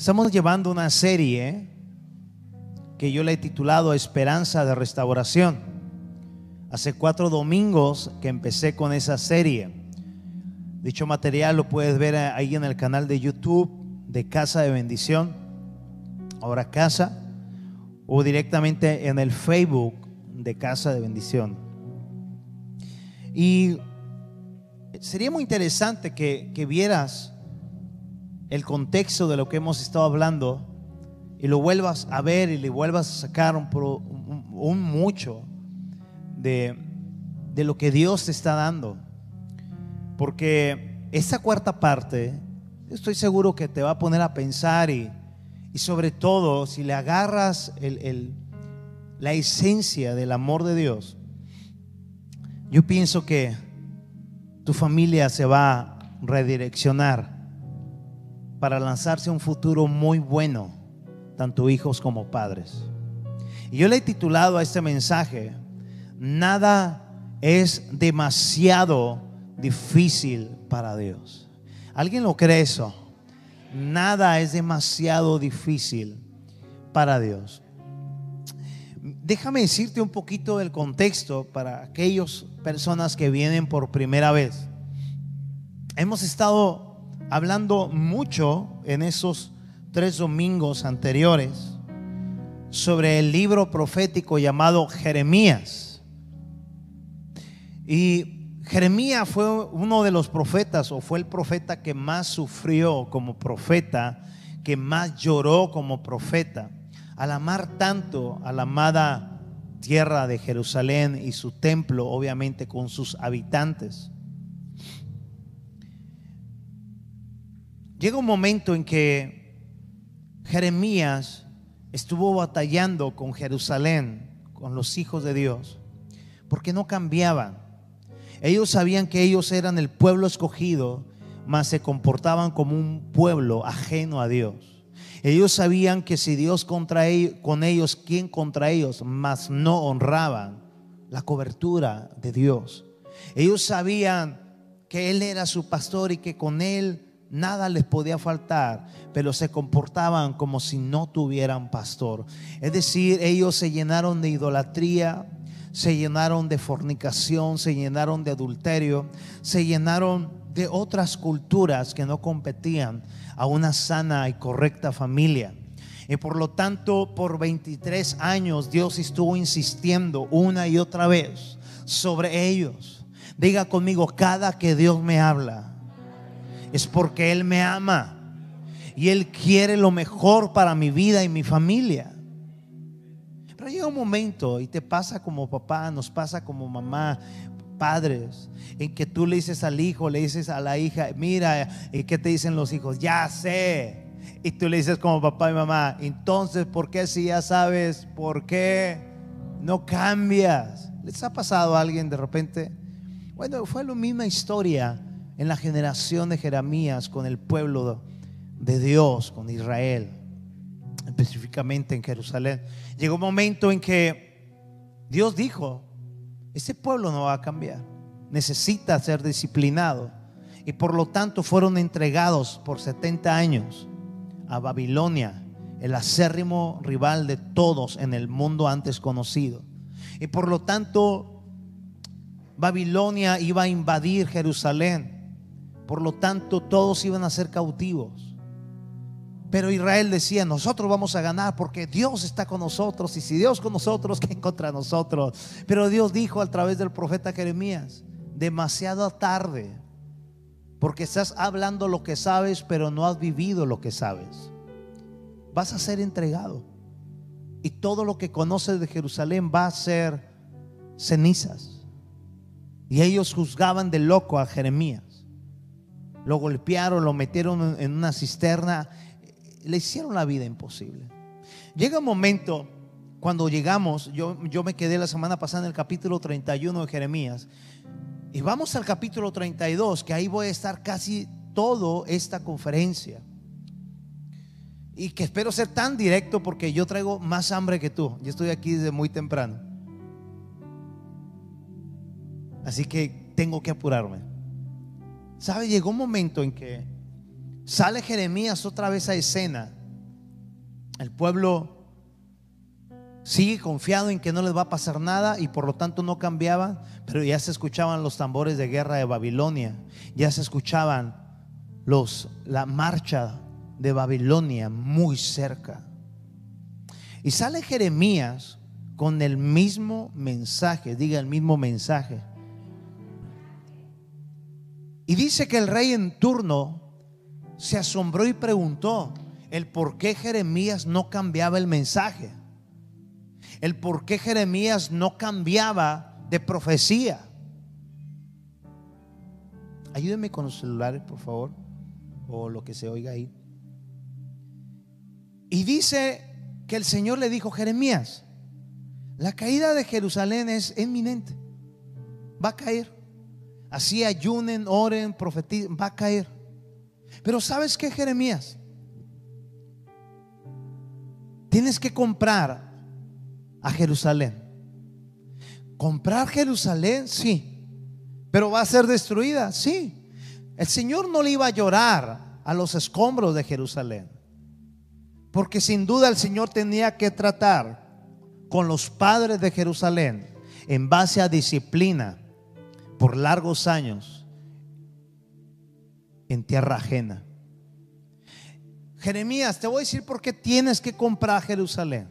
Estamos llevando una serie que yo le he titulado Esperanza de Restauración. Hace cuatro domingos que empecé con esa serie. Dicho material lo puedes ver ahí en el canal de YouTube de Casa de Bendición, ahora Casa, o directamente en el Facebook de Casa de Bendición. Y sería muy interesante que, que vieras el contexto de lo que hemos estado hablando y lo vuelvas a ver y le vuelvas a sacar un, mucho de, de, lo que Dios te está dando. Porque esa cuarta parte, estoy seguro que te va a poner a pensar y, y sobre todo si le agarras el, la esencia del amor de Dios, yo pienso que tu familia se va a redireccionar para lanzarse a un futuro muy bueno, tanto hijos como padres. Y yo le he titulado a este mensaje, nada es demasiado difícil para Dios. ¿Alguien lo cree eso? Nada es demasiado difícil para Dios. Déjame decirte un poquito del contexto para aquellas personas que vienen por primera vez. Hemos estado hablando mucho en esos tres domingos anteriores sobre el libro profético llamado Jeremías. Y Jeremías fue uno de los profetas o fue el profeta que más sufrió como profeta, que más lloró como profeta, al amar tanto a la amada tierra de Jerusalén y su templo, obviamente con sus habitantes. Llega un momento en que Jeremías estuvo batallando con Jerusalén, con los hijos de Dios, porque no cambiaban. Ellos sabían que ellos eran el pueblo escogido, mas se comportaban como un pueblo ajeno a Dios. Ellos sabían que si Dios contra ellos, con ellos, ¿quién contra ellos? Mas no honraban la cobertura de Dios. Ellos sabían que Él era su pastor y que con Él nada les podía faltar, pero se comportaban como si no tuvieran pastor. Es decir, ellos se llenaron de idolatría, se llenaron de fornicación, se llenaron de adulterio, se llenaron de otras culturas que no competían a una sana y correcta familia. Y por lo tanto, por 23 años Dios estuvo insistiendo una y otra vez sobre ellos. Diga conmigo, cada que Dios me habla, es porque Él me ama y Él quiere lo mejor para mi vida y mi familia. Pero llega un momento y te pasa como papá, nos pasa como mamá, padres, en que tú le dices al hijo, le dices a la hija, mira, ¿y qué te dicen los hijos? Ya sé. Y tú le dices como papá y mamá, entonces, ¿por qué si ya sabes por qué no cambias? ¿Les ha pasado a alguien de repente? Bueno, fue la misma historia en la generación de Jeremías con el pueblo de Dios, con Israel, específicamente en Jerusalén. Llegó un momento en que Dios dijo, ese pueblo no va a cambiar, necesita ser disciplinado. Y por lo tanto fueron entregados por 70 años a Babilonia, el acérrimo rival de todos en el mundo antes conocido. Y por lo tanto, Babilonia iba a invadir Jerusalén por lo tanto, todos iban a ser cautivos. Pero Israel decía, nosotros vamos a ganar porque Dios está con nosotros. Y si Dios con nosotros, ¿quién contra nosotros? Pero Dios dijo a través del profeta Jeremías, demasiado tarde. Porque estás hablando lo que sabes, pero no has vivido lo que sabes. Vas a ser entregado. Y todo lo que conoces de Jerusalén va a ser cenizas. Y ellos juzgaban de loco a Jeremías lo golpearon, lo metieron en una cisterna, le hicieron la vida imposible. Llega un momento cuando llegamos, yo, yo me quedé la semana pasada en el capítulo 31 de Jeremías, y vamos al capítulo 32, que ahí voy a estar casi todo esta conferencia. Y que espero ser tan directo porque yo traigo más hambre que tú. Yo estoy aquí desde muy temprano. Así que tengo que apurarme. ¿Sabe? Llegó un momento en que sale Jeremías otra vez a escena El pueblo sigue confiado en que no les va a pasar nada y por lo tanto no cambiaban, pero ya se escuchaban los tambores de guerra de Babilonia, ya se escuchaban los la marcha de Babilonia muy cerca. Y sale Jeremías con el mismo mensaje, diga el mismo mensaje. Y dice que el rey en turno se asombró y preguntó el por qué Jeremías no cambiaba el mensaje. El por qué Jeremías no cambiaba de profecía. Ayúdenme con los celulares, por favor, o lo que se oiga ahí. Y dice que el Señor le dijo, Jeremías, la caída de Jerusalén es inminente. Va a caer. Así ayunen, oren, profeticen, va a caer. Pero ¿sabes qué, Jeremías? Tienes que comprar a Jerusalén. Comprar Jerusalén, sí. Pero va a ser destruida, sí. El Señor no le iba a llorar a los escombros de Jerusalén. Porque sin duda el Señor tenía que tratar con los padres de Jerusalén en base a disciplina por largos años en tierra ajena. Jeremías, te voy a decir por qué tienes que comprar Jerusalén.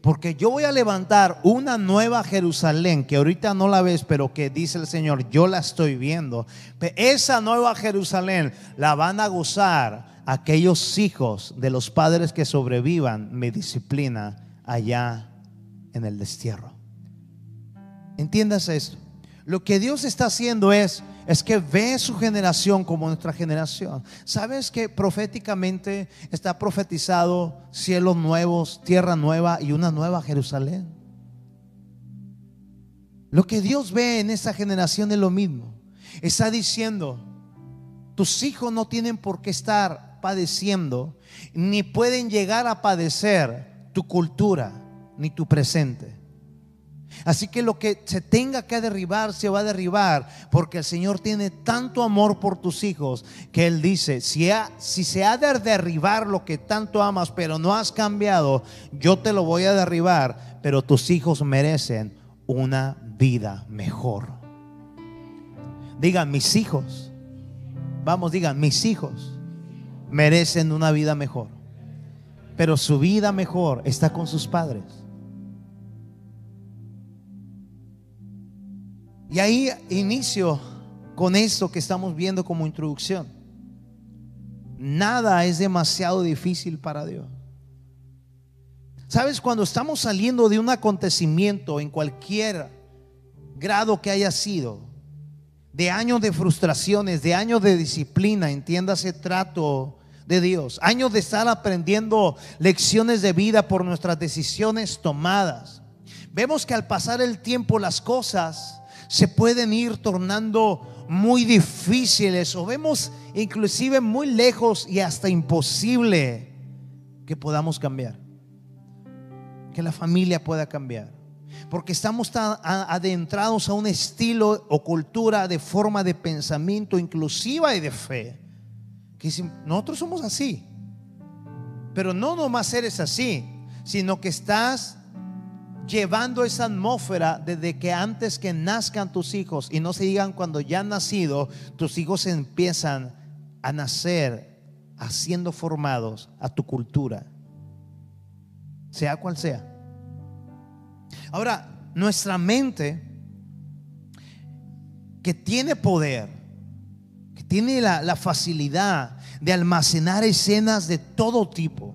Porque yo voy a levantar una nueva Jerusalén que ahorita no la ves, pero que dice el Señor, yo la estoy viendo. Esa nueva Jerusalén la van a gozar aquellos hijos de los padres que sobrevivan mi disciplina allá en el destierro. Entiendas esto. Lo que Dios está haciendo es es que ve su generación como nuestra generación. ¿Sabes que proféticamente está profetizado cielos nuevos, tierra nueva y una nueva Jerusalén? Lo que Dios ve en esa generación es lo mismo. Está diciendo, tus hijos no tienen por qué estar padeciendo, ni pueden llegar a padecer tu cultura ni tu presente. Así que lo que se tenga que derribar se va a derribar porque el Señor tiene tanto amor por tus hijos que Él dice, si, si se ha de derribar lo que tanto amas pero no has cambiado, yo te lo voy a derribar, pero tus hijos merecen una vida mejor. Digan mis hijos, vamos, digan mis hijos merecen una vida mejor. Pero su vida mejor está con sus padres. Y ahí inicio con esto que estamos viendo como introducción. Nada es demasiado difícil para Dios. Sabes, cuando estamos saliendo de un acontecimiento en cualquier grado que haya sido, de años de frustraciones, de años de disciplina, entiéndase trato de Dios, años de estar aprendiendo lecciones de vida por nuestras decisiones tomadas. Vemos que al pasar el tiempo las cosas se pueden ir tornando muy difíciles o vemos inclusive muy lejos y hasta imposible que podamos cambiar, que la familia pueda cambiar. Porque estamos tan adentrados a un estilo o cultura de forma de pensamiento inclusiva y de fe que nosotros somos así. Pero no nomás eres así, sino que estás llevando esa atmósfera desde que antes que nazcan tus hijos y no se digan cuando ya han nacido, tus hijos empiezan a nacer haciendo formados a tu cultura, sea cual sea. Ahora, nuestra mente que tiene poder, tiene la, facilidad de almacenar escenas de todo tipo.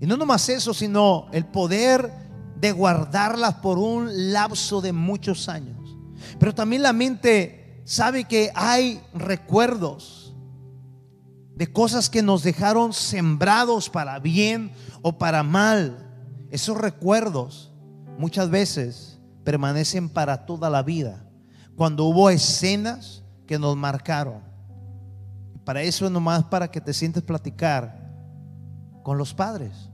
Y no nomás eso, sino el poder de guardarlas por un lapso de muchos años. Pero también la mente sabe que hay recuerdos de cosas que nos dejaron sembrados para bien o para mal. Esos recuerdos muchas veces permanecen para toda la vida. Cuando hubo escenas que nos marcaron. Para eso es nomás para que te sientes platicar con los padres.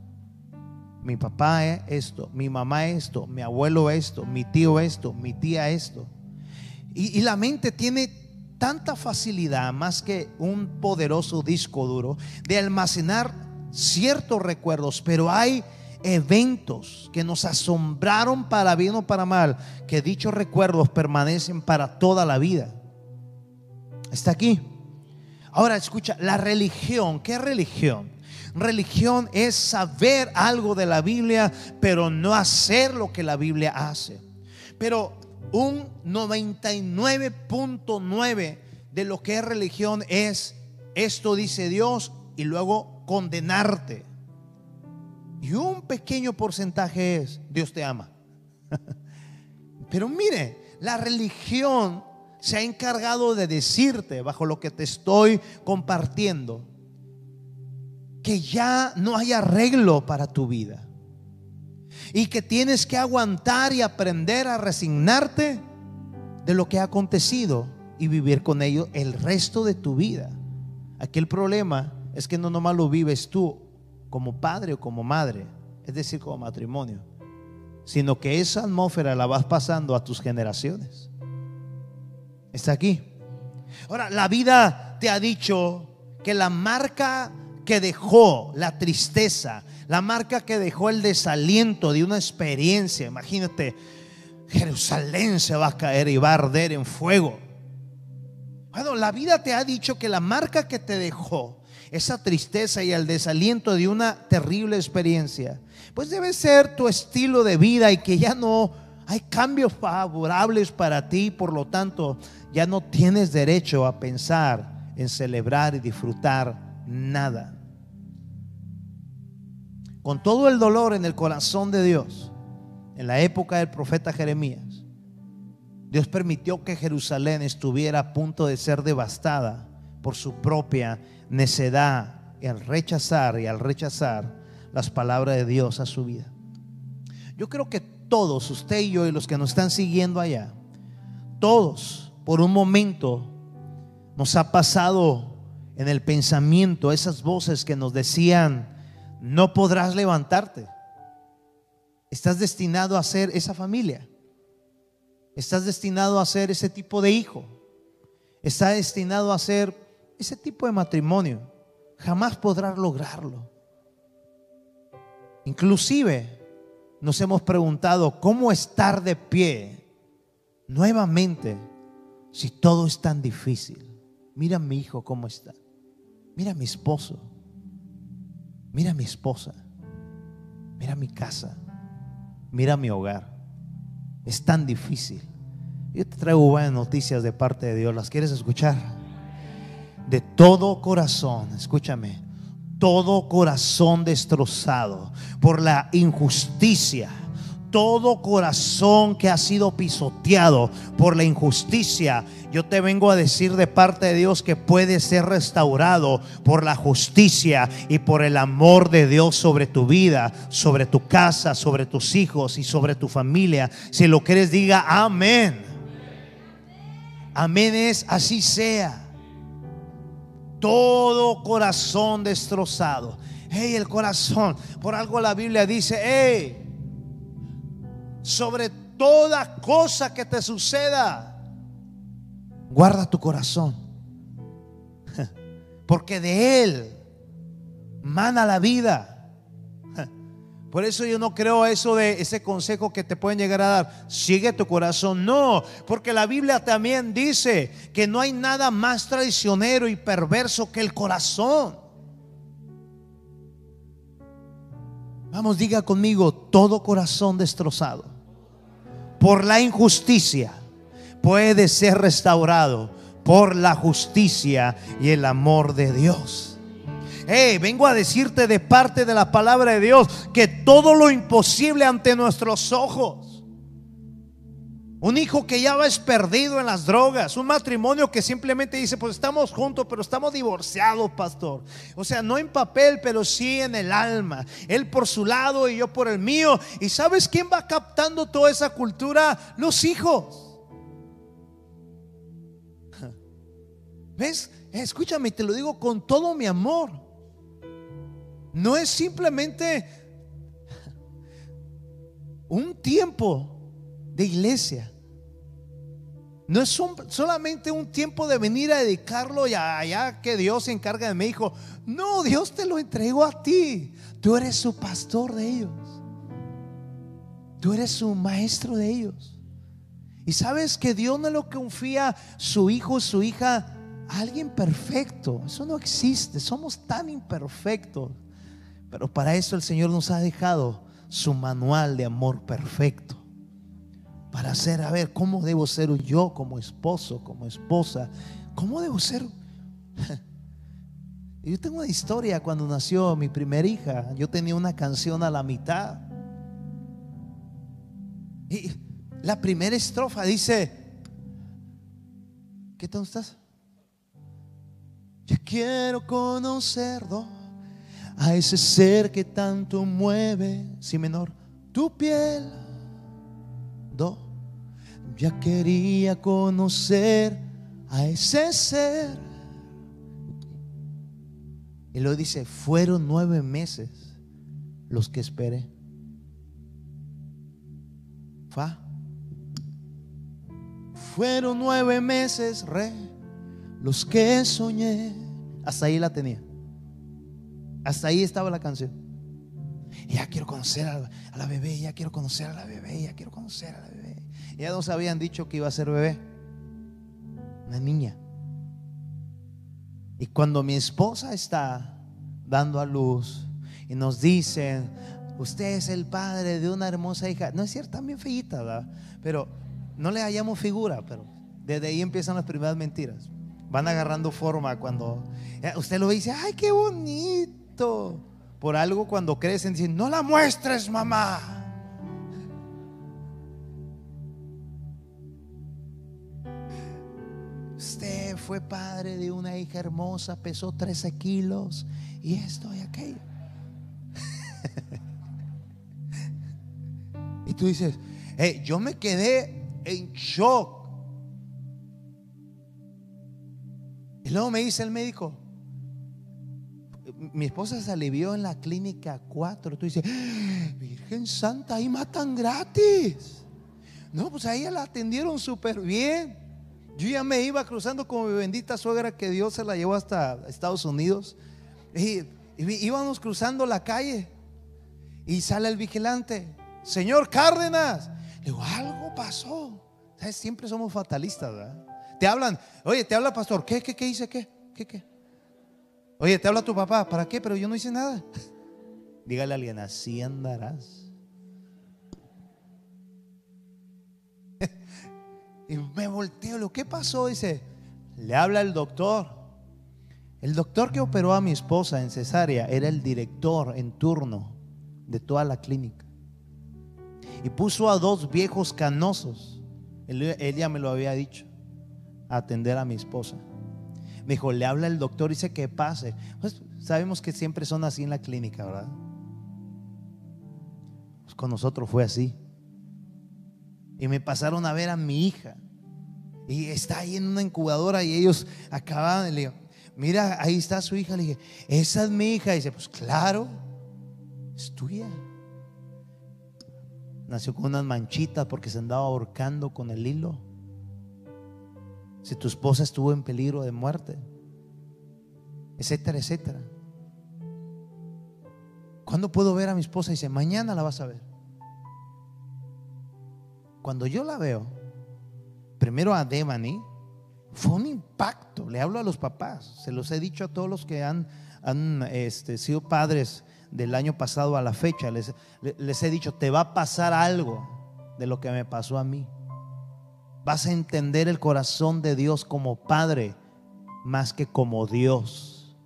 Mi papá es esto, mi mamá esto, mi abuelo esto, mi tío esto, mi tía esto. Y, y la mente tiene tanta facilidad, más que un poderoso disco duro, de almacenar ciertos recuerdos, pero hay eventos que nos asombraron para bien o para mal, que dichos recuerdos permanecen para toda la vida. Está aquí. Ahora escucha, la religión, ¿qué religión? Religión es saber algo de la Biblia, pero no hacer lo que la Biblia hace. Pero un 99.9 de lo que es religión es esto dice Dios y luego condenarte. Y un pequeño porcentaje es Dios te ama. Pero mire, la religión se ha encargado de decirte, bajo lo que te estoy compartiendo, que ya no hay arreglo para tu vida. Y que tienes que aguantar y aprender a resignarte de lo que ha acontecido y vivir con ello el resto de tu vida. Aquí el problema es que no nomás lo vives tú como padre o como madre, es decir, como matrimonio, sino que esa atmósfera la vas pasando a tus generaciones. Está aquí. Ahora, la vida te ha dicho que la marca que dejó la tristeza, la marca que dejó el desaliento de una experiencia, imagínate, Jerusalén se va a caer y va a arder en fuego. Bueno, la vida te ha dicho que la marca que te dejó, esa tristeza y el desaliento de una terrible experiencia, pues debe ser tu estilo de vida y que ya no hay cambios favorables para ti, por lo tanto, ya no tienes derecho a pensar en celebrar y disfrutar nada con todo el dolor en el corazón de Dios, en la época del profeta Jeremías, Dios permitió que Jerusalén estuviera a punto de ser devastada por su propia necedad al rechazar y al rechazar las palabras de Dios a su vida. Yo creo que todos, usted y yo y los que nos están siguiendo allá, todos por un momento nos ha pasado en el pensamiento esas voces que nos decían, no podrás levantarte. Estás destinado a ser esa familia. Estás destinado a ser ese tipo de hijo. Estás destinado a ser ese tipo de matrimonio. Jamás podrás lograrlo. Inclusive nos hemos preguntado cómo estar de pie nuevamente si todo es tan difícil. Mira mi hijo cómo está. Mira mi esposo. Mira mi esposa, mira mi casa, mira mi hogar. Es tan difícil. Yo te traigo buenas noticias de parte de Dios. ¿Las quieres escuchar? De todo corazón, escúchame, todo corazón destrozado por la injusticia todo corazón que ha sido pisoteado por la injusticia, yo te vengo a decir de parte de Dios que puede ser restaurado por la justicia y por el amor de Dios sobre tu vida, sobre tu casa, sobre tus hijos y sobre tu familia. Si lo quieres, diga amén. Amén es así sea. Todo corazón destrozado. Hey, el corazón. Por algo la Biblia dice, hey sobre toda cosa que te suceda. Guarda tu corazón. Porque de él mana la vida. Por eso yo no creo eso de ese consejo que te pueden llegar a dar. Sigue tu corazón. No, porque la Biblia también dice que no hay nada más traicionero y perverso que el corazón. Vamos, diga conmigo, todo corazón destrozado por la injusticia puede ser restaurado por la justicia y el amor de Dios. Hey, vengo a decirte de parte de la palabra de Dios que todo lo imposible ante nuestros ojos un hijo que ya va es perdido en las drogas. Un matrimonio que simplemente dice, pues estamos juntos, pero estamos divorciados, pastor. O sea, no en papel, pero sí en el alma. Él por su lado y yo por el mío. ¿Y sabes quién va captando toda esa cultura? Los hijos. ¿Ves? Escúchame, te lo digo con todo mi amor. No es simplemente un tiempo de iglesia. No es solamente un tiempo de venir a dedicarlo y allá que Dios se encarga de mi hijo. No, Dios te lo entregó a ti. Tú eres su pastor de ellos. Tú eres su maestro de ellos. Y sabes que Dios no lo confía su hijo, su hija, a alguien perfecto. Eso no existe. Somos tan imperfectos. Pero para eso el Señor nos ha dejado su manual de amor perfecto para hacer, a ver, ¿cómo debo ser yo como esposo, como esposa? ¿Cómo debo ser? Yo tengo una historia cuando nació mi primera hija. Yo tenía una canción a la mitad. Y la primera estrofa dice, ¿qué tal estás? Ya quiero conocerlo a ese ser que tanto mueve, si menor, tu piel ya quería conocer a ese ser. Y lo dice, fueron nueve meses los que esperé. Fa. Fueron nueve meses, re, los que soñé. Hasta ahí la tenía. Hasta ahí estaba la canción ya quiero conocer a, la bebé, ya quiero conocer a la bebé, ya quiero conocer a la bebé. Ya nos habían dicho que iba a ser bebé, una niña. Y cuando mi esposa está dando a luz y nos dicen, usted es el padre de una hermosa hija, no es cierto, también feita, ¿verdad? Pero no le hallamos figura, pero desde ahí empiezan las primeras mentiras. Van agarrando forma cuando eh, usted lo ve y dice, ay, qué bonito por algo cuando crecen dicen, no la muestres, mamá. Usted fue padre de una hija hermosa, pesó 13 kilos y esto y aquello. y tú dices, yo me quedé en shock. Y luego me dice el médico, mi esposa se alivió en la clínica 4. Tú dices, ¡Ah, Virgen Santa, ahí matan gratis. No, pues ahí la atendieron súper bien. Yo ya me iba cruzando con mi bendita suegra que Dios se la llevó hasta Estados Unidos. Y, íbamos cruzando la calle. Y sale el vigilante. Señor Cárdenas. Le digo, algo pasó. Siempre somos fatalistas. Te hablan, oye, te habla pastor. ¿Qué, qué, qué hice? ¿Qué? ¿Qué, qué? Oye, te habla tu papá, ¿para qué? Pero yo no hice nada. Dígale a alguien, así andarás. y me volteo, ¿lo que pasó? Dice, le habla el doctor. El doctor que operó a mi esposa en cesárea era el director en turno de toda la clínica. Y puso a dos viejos canosos, él, ya me lo había dicho, a atender a mi esposa. Me dijo, le habla el doctor y dice que pase. Pues sabemos que siempre son así en la clínica, ¿verdad? Pues con nosotros fue así. Y me pasaron a ver a mi hija. Y está ahí en una incubadora y ellos acababan. Le digo, mira, ahí está su hija. Le dije, esa es mi hija. Y dice, pues claro, es tuya. Nació con unas manchitas porque se andaba ahorcando con el hilo si tu esposa estuvo en peligro de muerte, etcétera, etcétera. ¿Cuándo puedo ver a mi esposa? Dice, mañana la vas a ver. Cuando yo la veo, primero a Devani, fue un impacto. Le hablo a los papás, se los he dicho a todos los que han, este, sido padres del año pasado a la fecha. Les he dicho, te va a pasar algo de lo que me pasó a mí vas a entender el corazón de Dios como Padre más que como Dios.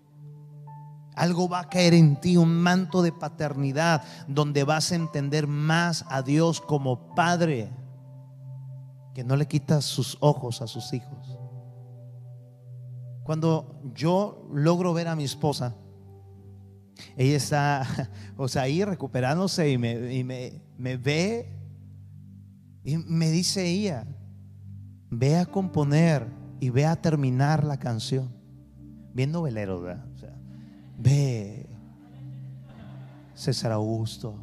Algo va a caer en ti, un manto de paternidad, donde vas a entender más a Dios como Padre, que no le quita sus ojos a sus hijos. Cuando yo logro ver a mi esposa, ella está, o sea, ahí recuperándose y me, y me, me ve y me dice ella, ve a componer y ve a terminar la canción. Bien novelero, ¿verdad? Ve, César Augusto.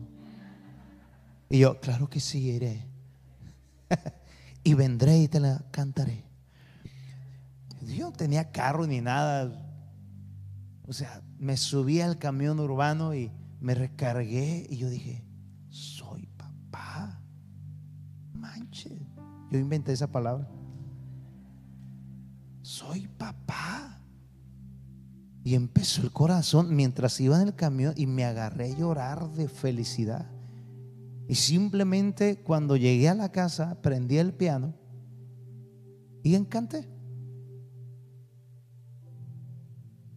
Y yo, claro que sí, iré. y vendré y te la cantaré. Yo no tenía carro ni nada. O sea, me subí al camión urbano y me recargué y yo dije, soy papá. Manche. Yo inventé esa palabra. Soy papá. Y empezó el corazón mientras iba en el camión y me agarré a llorar de felicidad. Y simplemente cuando llegué a la casa, prendí el piano y encanté.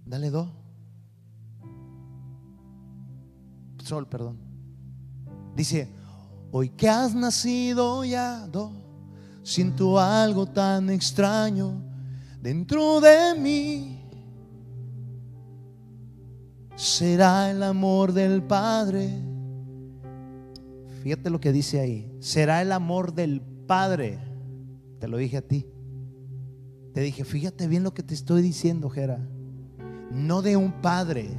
Dale dos. Sol, perdón. Dice, hoy que has nacido ya, do, siento algo tan extraño dentro de mí. Será el amor del Padre Fíjate lo que dice ahí. Será el amor del Padre. Te lo dije a ti. Te dije, fíjate bien lo que te estoy diciendo, Jera. No de un padre.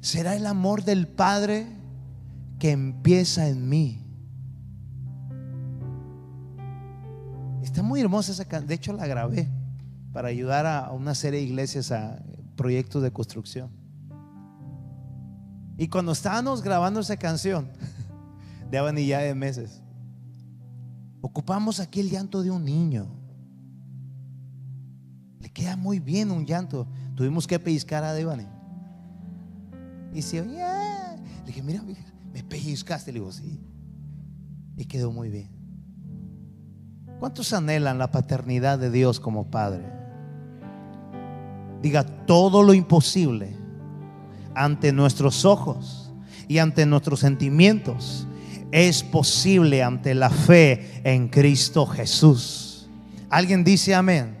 Será el amor del Padre que empieza en mí. Está muy hermosa esa canción. De hecho, la grabé para ayudar a una serie de iglesias a proyectos de construcción. Y cuando estábamos grabando esa canción, de ya de meses, ocupamos aquí el llanto de un niño. Le queda muy bien un llanto. Tuvimos que pellizcar a Devani. Y dice, Le dije, mira, me pellizcaste. Le digo, sí. Y quedó muy bien. ¿Cuántos anhelan la paternidad de Dios como Padre? Diga todo lo imposible ante nuestros ojos y ante nuestros sentimientos es posible ante la fe en Cristo Jesús. ¿Alguien dice amén?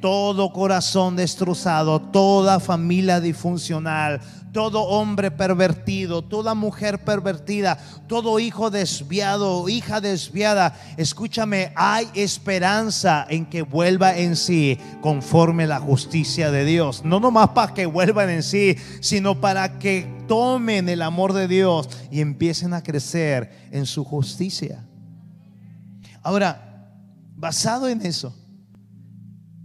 Todo corazón destrozado, toda familia disfuncional, todo hombre pervertido, toda mujer pervertida, todo hijo desviado, hija desviada, escúchame, hay esperanza en que vuelva en sí conforme la justicia de Dios. No nomás para que vuelvan en sí, sino para que tomen el amor de Dios y empiecen a crecer en su justicia. Ahora, basado en eso,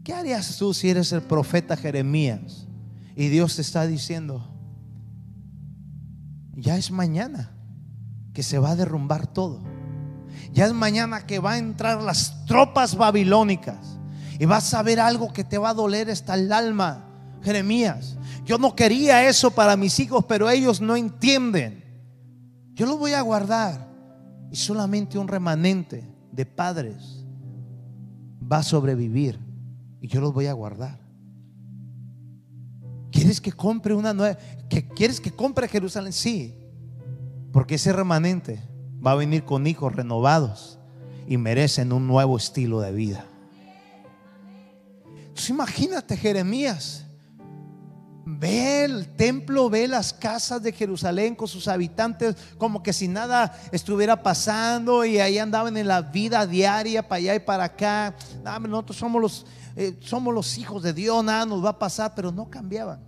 ¿qué harías tú si eres el profeta Jeremías y Dios te está diciendo, ya es mañana que se va a derrumbar todo. Ya es mañana que va a entrar las tropas babilónicas y vas a ver algo que te va a doler hasta el alma. Jeremías, yo no quería eso para mis hijos, pero ellos no entienden. Yo lo voy a guardar y solamente un remanente de padres va a sobrevivir y yo los voy a guardar. ¿Quieres que compre una nueva? ¿Que ¿Quieres que compre Jerusalén? Sí, porque ese remanente va a venir con hijos renovados y merecen un nuevo estilo de vida. Entonces imagínate Jeremías. Ve el templo, ve las casas de Jerusalén con sus habitantes como que si nada estuviera pasando y ahí andaban en la vida diaria para allá y para acá. nosotros somos los, eh, somos los hijos de Dios, nada nos va a pasar, pero no cambiaban.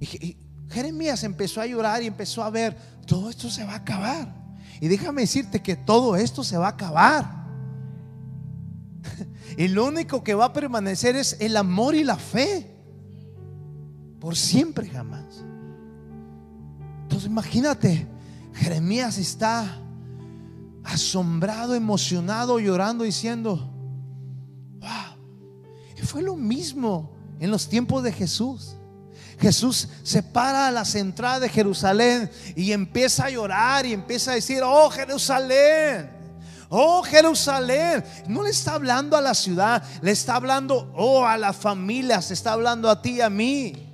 Y, Jeremías empezó a llorar y empezó a ver, todo esto se va a acabar. Y déjame decirte que todo esto se va a acabar. Y lo único que va a permanecer es el amor y la fe. Por siempre jamás. Entonces imagínate, Jeremías está asombrado, emocionado, llorando, diciendo, fue lo mismo en los tiempos de Jesús. Jesús se para a la entradas de Jerusalén y empieza a llorar y empieza a decir, oh Jerusalén, oh Jerusalén. No le está hablando a la ciudad, le está hablando, oh a la familia, se está hablando a ti y a mí.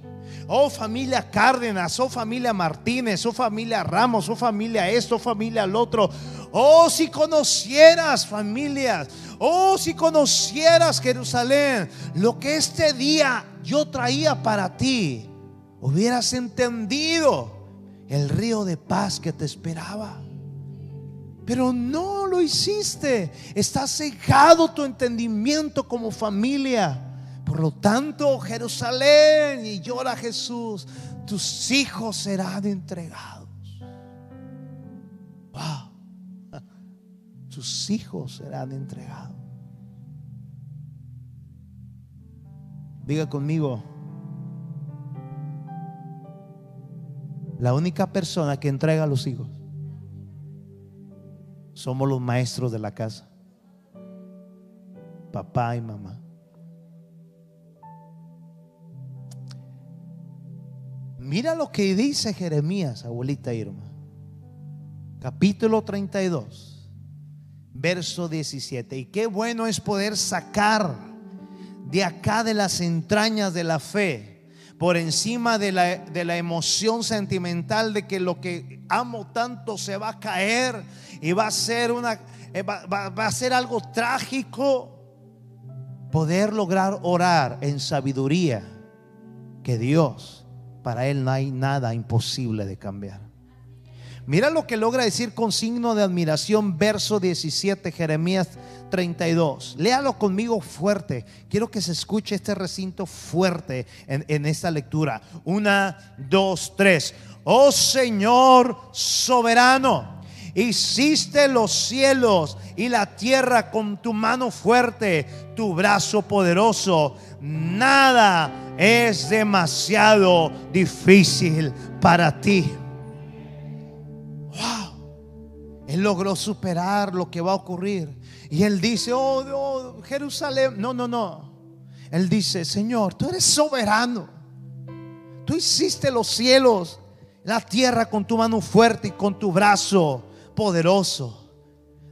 Oh familia Cárdenas, oh familia Martínez, oh familia Ramos, oh familia esto, oh familia al otro. Oh si conocieras familias, oh si conocieras Jerusalén, lo que este día yo traía para ti hubieras entendido el río de paz que te esperaba. Pero no lo hiciste. Está cegado tu entendimiento como familia. Por lo tanto, Jerusalén, y llora Jesús, tus hijos serán entregados. Wow. tus hijos serán entregados. Diga conmigo, la única persona que entrega a los hijos somos los maestros de la casa, papá y mamá. Mira lo que dice Jeremías, abuelita Irma. Capítulo 32, verso 17. Y qué bueno es poder sacar de acá de las entrañas de la fe, por encima de la, de la emoción sentimental de que lo que amo tanto se va a caer y va a ser una eh, va, va a ser algo trágico. Poder lograr orar en sabiduría que Dios para Él no hay nada imposible de cambiar. Mira lo que logra decir con signo de admiración, verso 17, Jeremías 32. Léalo conmigo fuerte. Quiero que se escuche este recinto fuerte en, en esta lectura. Una, dos, tres. Oh Señor soberano, hiciste los cielos y la tierra con tu mano fuerte, tu brazo poderoso. Nada es demasiado difícil para ti. Wow. Él logró superar lo que va a ocurrir. Y él dice, oh, oh, Jerusalén, no, no, no. Él dice, Señor, tú eres soberano. Tú hiciste los cielos, la tierra con tu mano fuerte y con tu brazo poderoso.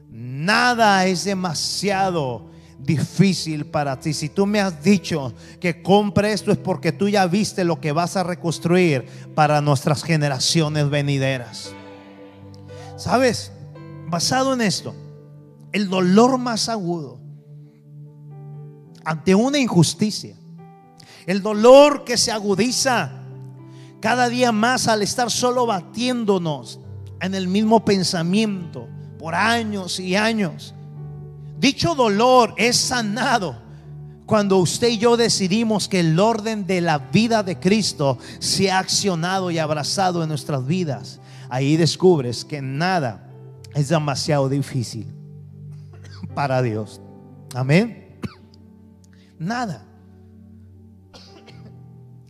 Nada es demasiado difícil para ti. Si tú me has dicho que compre esto es porque tú ya viste lo que vas a reconstruir para nuestras generaciones venideras. ¿Sabes? Basado en esto, el dolor más agudo ante una injusticia, el dolor que se agudiza cada día más al estar solo batiéndonos en el mismo pensamiento por años y años Dicho dolor es sanado cuando usted y yo decidimos que el orden de la vida de Cristo se ha accionado y abrazado en nuestras vidas. Ahí descubres que nada es demasiado difícil para Dios. Amén. Nada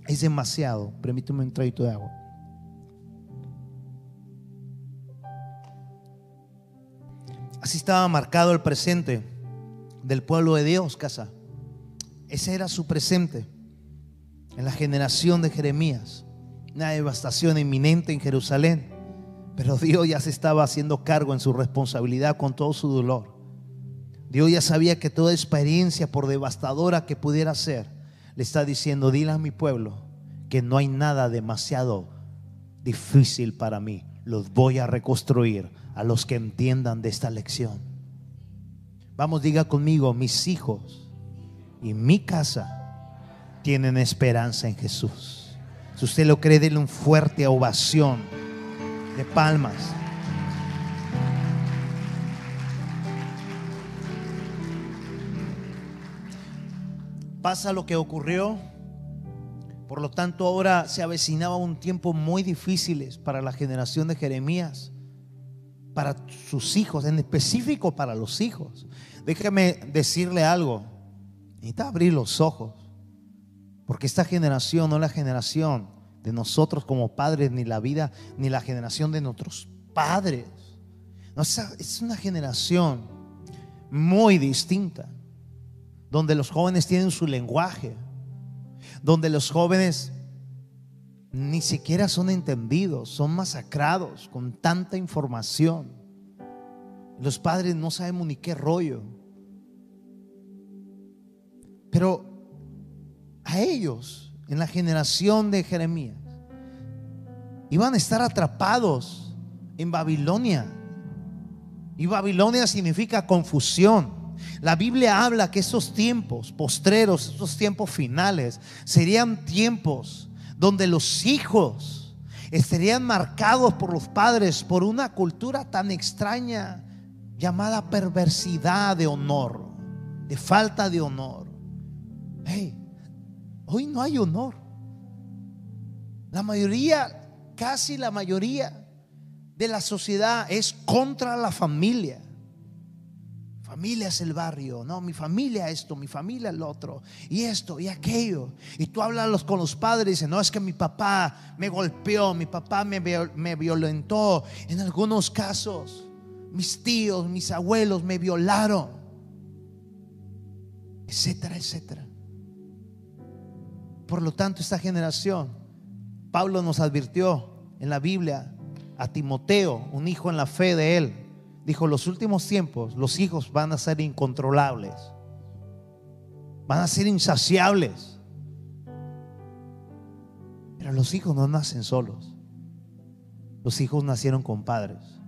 es demasiado. Permíteme un traguito de agua. Así estaba marcado el presente del pueblo de Dios, casa. Ese era su presente en la generación de Jeremías. Una devastación inminente en Jerusalén. Pero Dios ya se estaba haciendo cargo en su responsabilidad con todo su dolor. Dios ya sabía que toda experiencia, por devastadora que pudiera ser, le está diciendo, dile a mi pueblo que no hay nada demasiado difícil para mí. Los voy a reconstruir a los que entiendan de esta lección. Vamos, diga conmigo, mis hijos y mi casa tienen esperanza en Jesús. Si usted lo cree, denle un fuerte ovación de palmas. Pasa lo que ocurrió. Por lo tanto, ahora se avecinaba un tiempo muy difícil para la generación de Jeremías para sus hijos, en específico para los hijos. Déjeme decirle algo. Necesita abrir los ojos. Porque esta generación no es la generación de nosotros como padres, ni la vida, ni la generación de nuestros padres. No, es una generación muy distinta. Donde los jóvenes tienen su lenguaje. Donde los jóvenes ni siquiera son entendidos, son masacrados con tanta información. Los padres no sabemos ni qué rollo. Pero a ellos, en la generación de Jeremías, iban a estar atrapados en Babilonia. Y Babilonia significa confusión. La Biblia habla que esos tiempos postreros, esos tiempos finales, serían tiempos donde los hijos estarían marcados por los padres por una cultura tan extraña llamada perversidad de honor, de falta de honor. Hoy no hay honor. La mayoría, casi la mayoría de la sociedad es contra la familia. Familia es el barrio, no, mi familia esto, mi familia el otro, y esto y aquello. Y tú hablas con los padres y dices, no, es que mi papá me golpeó, mi papá me, me violentó. En algunos casos, mis tíos, mis abuelos me violaron, etcétera, etcétera. Por lo tanto, esta generación, Pablo nos advirtió en la Biblia a Timoteo, un hijo en la fe de él, dijo, los últimos tiempos los hijos van a ser incontrolables, van a ser insaciables. Pero los hijos no nacen solos, los hijos nacieron con padres.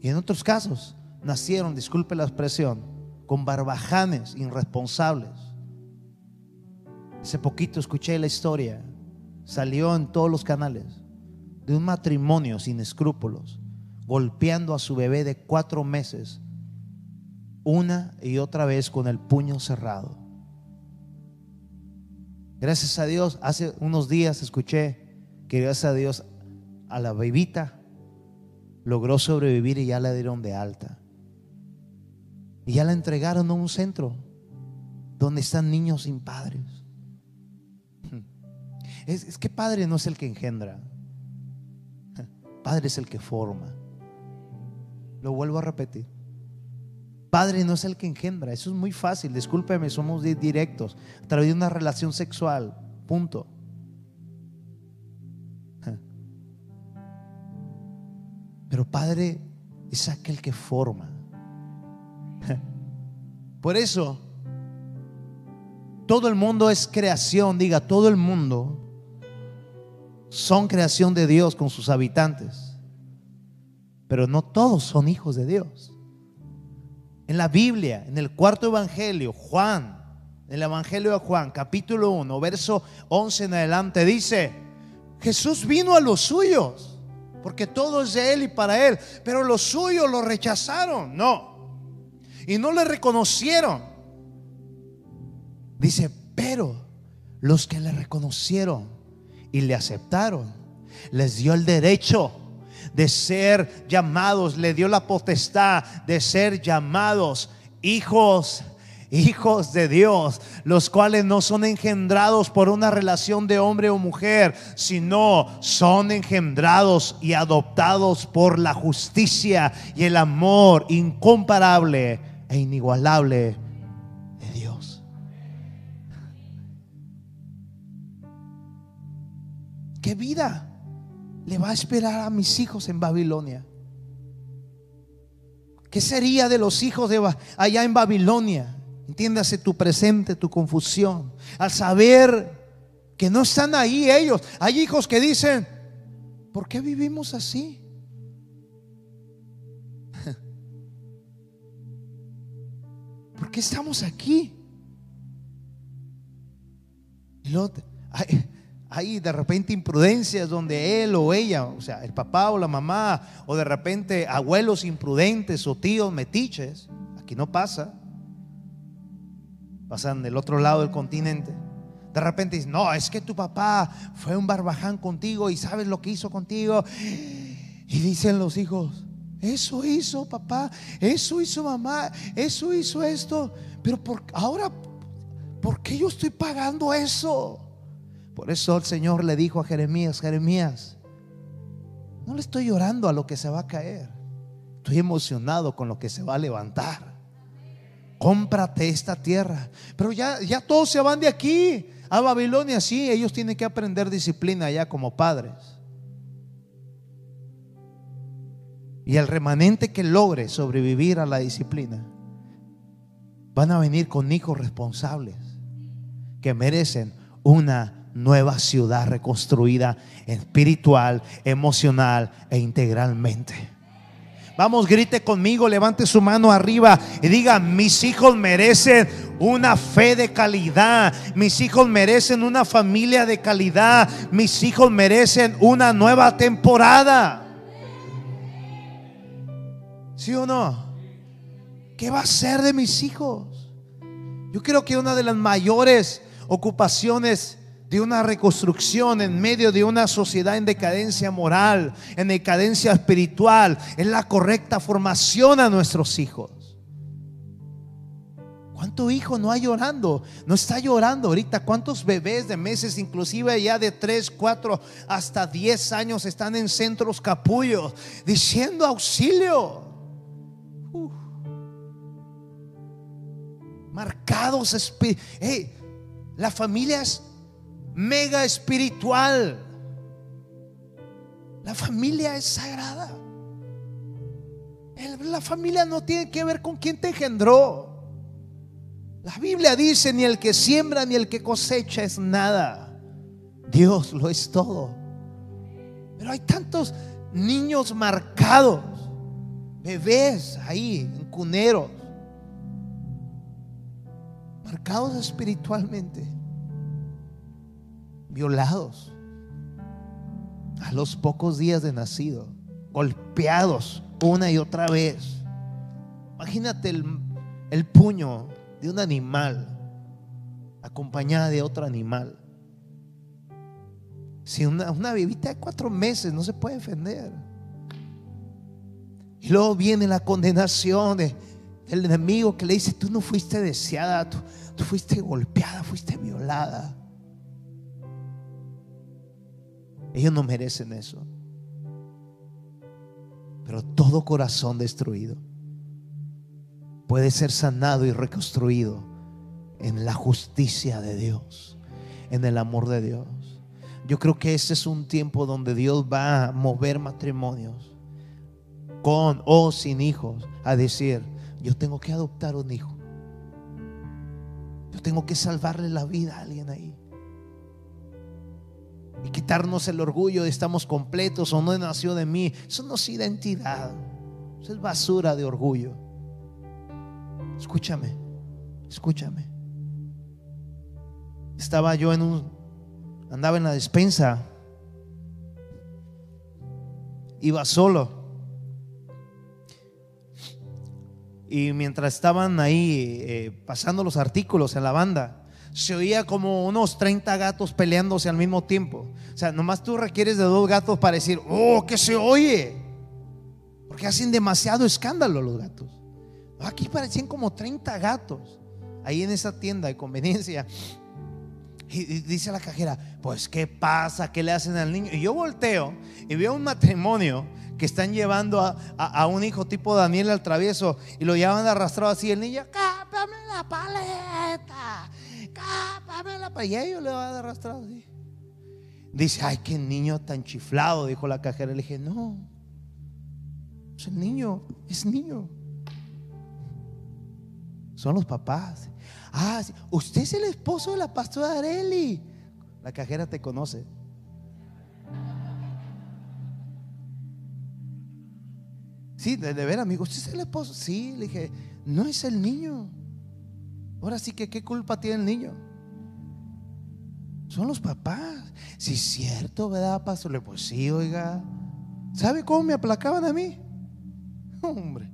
Y en otros casos nacieron, disculpe la expresión, con barbajanes irresponsables. Hace poquito escuché la historia, salió en todos los canales, de un matrimonio sin escrúpulos golpeando a su bebé de cuatro meses una y otra vez con el puño cerrado. Gracias a Dios, hace unos días escuché que gracias a Dios a la bebita logró sobrevivir y ya la dieron de alta. Y ya la entregaron a un centro donde están niños sin padres. Es, es que padre no es el que engendra, padre es el que forma. Lo vuelvo a repetir. Padre no es el que engendra, eso es muy fácil, discúlpeme, somos directos, a través de una relación sexual, punto. Pero Padre es aquel que forma. Por eso, todo el mundo es creación, diga, todo el mundo son creación de Dios con sus habitantes pero no todos son hijos de Dios. En la Biblia, en el cuarto evangelio, Juan, en el evangelio de Juan, capítulo 1, verso 11 en adelante, dice, Jesús vino a los suyos, porque todo es de Él y para Él, pero los suyos lo rechazaron, no, y no le reconocieron. Dice, pero los que le reconocieron y le aceptaron, les dio el derecho de ser llamados, le dio la potestad de ser llamados hijos hijos de Dios, los cuales no son engendrados por una relación de hombre o mujer, sino son engendrados y adoptados por la justicia y el amor incomparable e inigualable de Dios. ¿Qué vida? Le va a esperar a mis hijos en Babilonia? ¿Qué sería de los hijos de allá en Babilonia? Entiéndase tu presente, tu confusión. Al saber que no están ahí ellos. Hay hijos que dicen, ¿por qué vivimos así? ¿Por qué estamos aquí? Hay de repente imprudencias donde él o ella, o sea, el papá o la mamá, o de repente abuelos imprudentes o tíos metiches, aquí no pasa, pasan del otro lado del continente. De repente dicen, no, es que tu papá fue un barbaján contigo y sabes lo que hizo contigo. Y dicen los hijos, eso hizo papá, eso hizo mamá, eso hizo esto. Pero por, ahora, ¿por qué yo estoy pagando eso? Por eso el Señor le dijo a Jeremías, Jeremías, no le estoy llorando a lo que se va a caer. Estoy emocionado con lo que se va a levantar. Cómprate esta tierra. Pero ya, ya todos se van de aquí a Babilonia. Sí, ellos tienen que aprender disciplina ya como padres. Y el remanente que logre sobrevivir a la disciplina, van a venir con hijos responsables que merecen una nueva ciudad reconstruida espiritual, emocional e integralmente. Vamos, grite conmigo, levante su mano arriba y diga, mis hijos merecen una fe de calidad, mis hijos merecen una familia de calidad, mis hijos merecen una nueva temporada. ¿Sí o no? ¿Qué va a ser de mis hijos? Yo creo que una de las mayores ocupaciones de una reconstrucción en medio de una sociedad en decadencia moral, en decadencia espiritual, en la correcta formación a nuestros hijos. ¿Cuánto hijo no hay llorando? No está llorando ahorita. ¿Cuántos bebés de meses, inclusive ya de 3, 4 hasta 10 años, están en centros capullos diciendo auxilio? Marcados. Hey, la familia es mega espiritual. La familia es sagrada. La familia no tiene que ver con quién te engendró. La Biblia dice, ni el que siembra ni el que cosecha es nada. Dios lo es todo. Pero hay tantos niños marcados, bebés ahí, en cuneros, marcados espiritualmente, violados a los pocos días de nacido, golpeados una y otra vez. Imagínate el, el puño de un animal acompañada de otro animal. Si una, una bebita de cuatro meses no se puede defender. Y luego viene la condenación del enemigo que le dice, tú no fuiste deseada, tú, tú fuiste golpeada, fuiste violada. Ellos no merecen eso. Pero todo corazón destruido puede ser sanado y reconstruido en la justicia de Dios, en el amor de Dios. Yo creo que este es un tiempo donde Dios va a mover matrimonios con o sin hijos a decir, yo tengo que adoptar un hijo. Yo tengo que salvarle la vida a alguien ahí. Y quitarnos el orgullo de estamos completos o no nació de mí. Eso no es identidad. Eso es basura de orgullo. Escúchame, escúchame. Estaba yo en un, andaba en la despensa, iba solo. Y mientras estaban ahí eh, pasando los artículos en la banda, se oía como unos 30 gatos peleándose al mismo tiempo. O sea, nomás tú requieres de dos gatos para decir, oh, que se oye. Porque hacen demasiado escándalo los gatos. Aquí parecían como 30 gatos ahí en esa tienda de conveniencia. Y dice la cajera, pues ¿qué pasa? ¿Qué le hacen al niño? Y yo volteo y veo un matrimonio que están llevando a, un hijo tipo Daniel al travieso y lo llevan arrastrado así. El niño, cápame la paleta, paleta. Y ellos le van arrastrado así. Dice, ay, qué niño tan chiflado, dijo la cajera. Le dije, no, es el niño, es niño son los papás. Ah, usted es el esposo de la pastora Areli. La cajera te conoce. Sí, de, ver, amigo, usted es el esposo. Sí, le dije, no es el niño. Ahora sí que, ¿qué culpa tiene el niño? Son los papás. Sí, es cierto, ¿verdad, pastor? Pues sí, oiga. ¿Sabe cómo me aplacaban a mí? Hombre.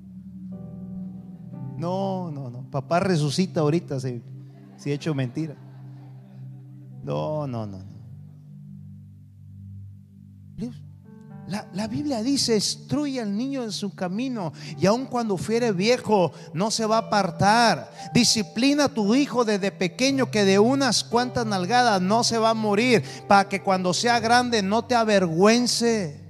No, no, no. Papá resucita ahorita si, si he hecho mentira. No, no, no. La, Biblia dice, instruye al niño en su camino y aun cuando fuere viejo no se va a apartar. Disciplina a tu hijo desde pequeño que de unas cuantas nalgadas no se va a morir para que cuando sea grande no te avergüence.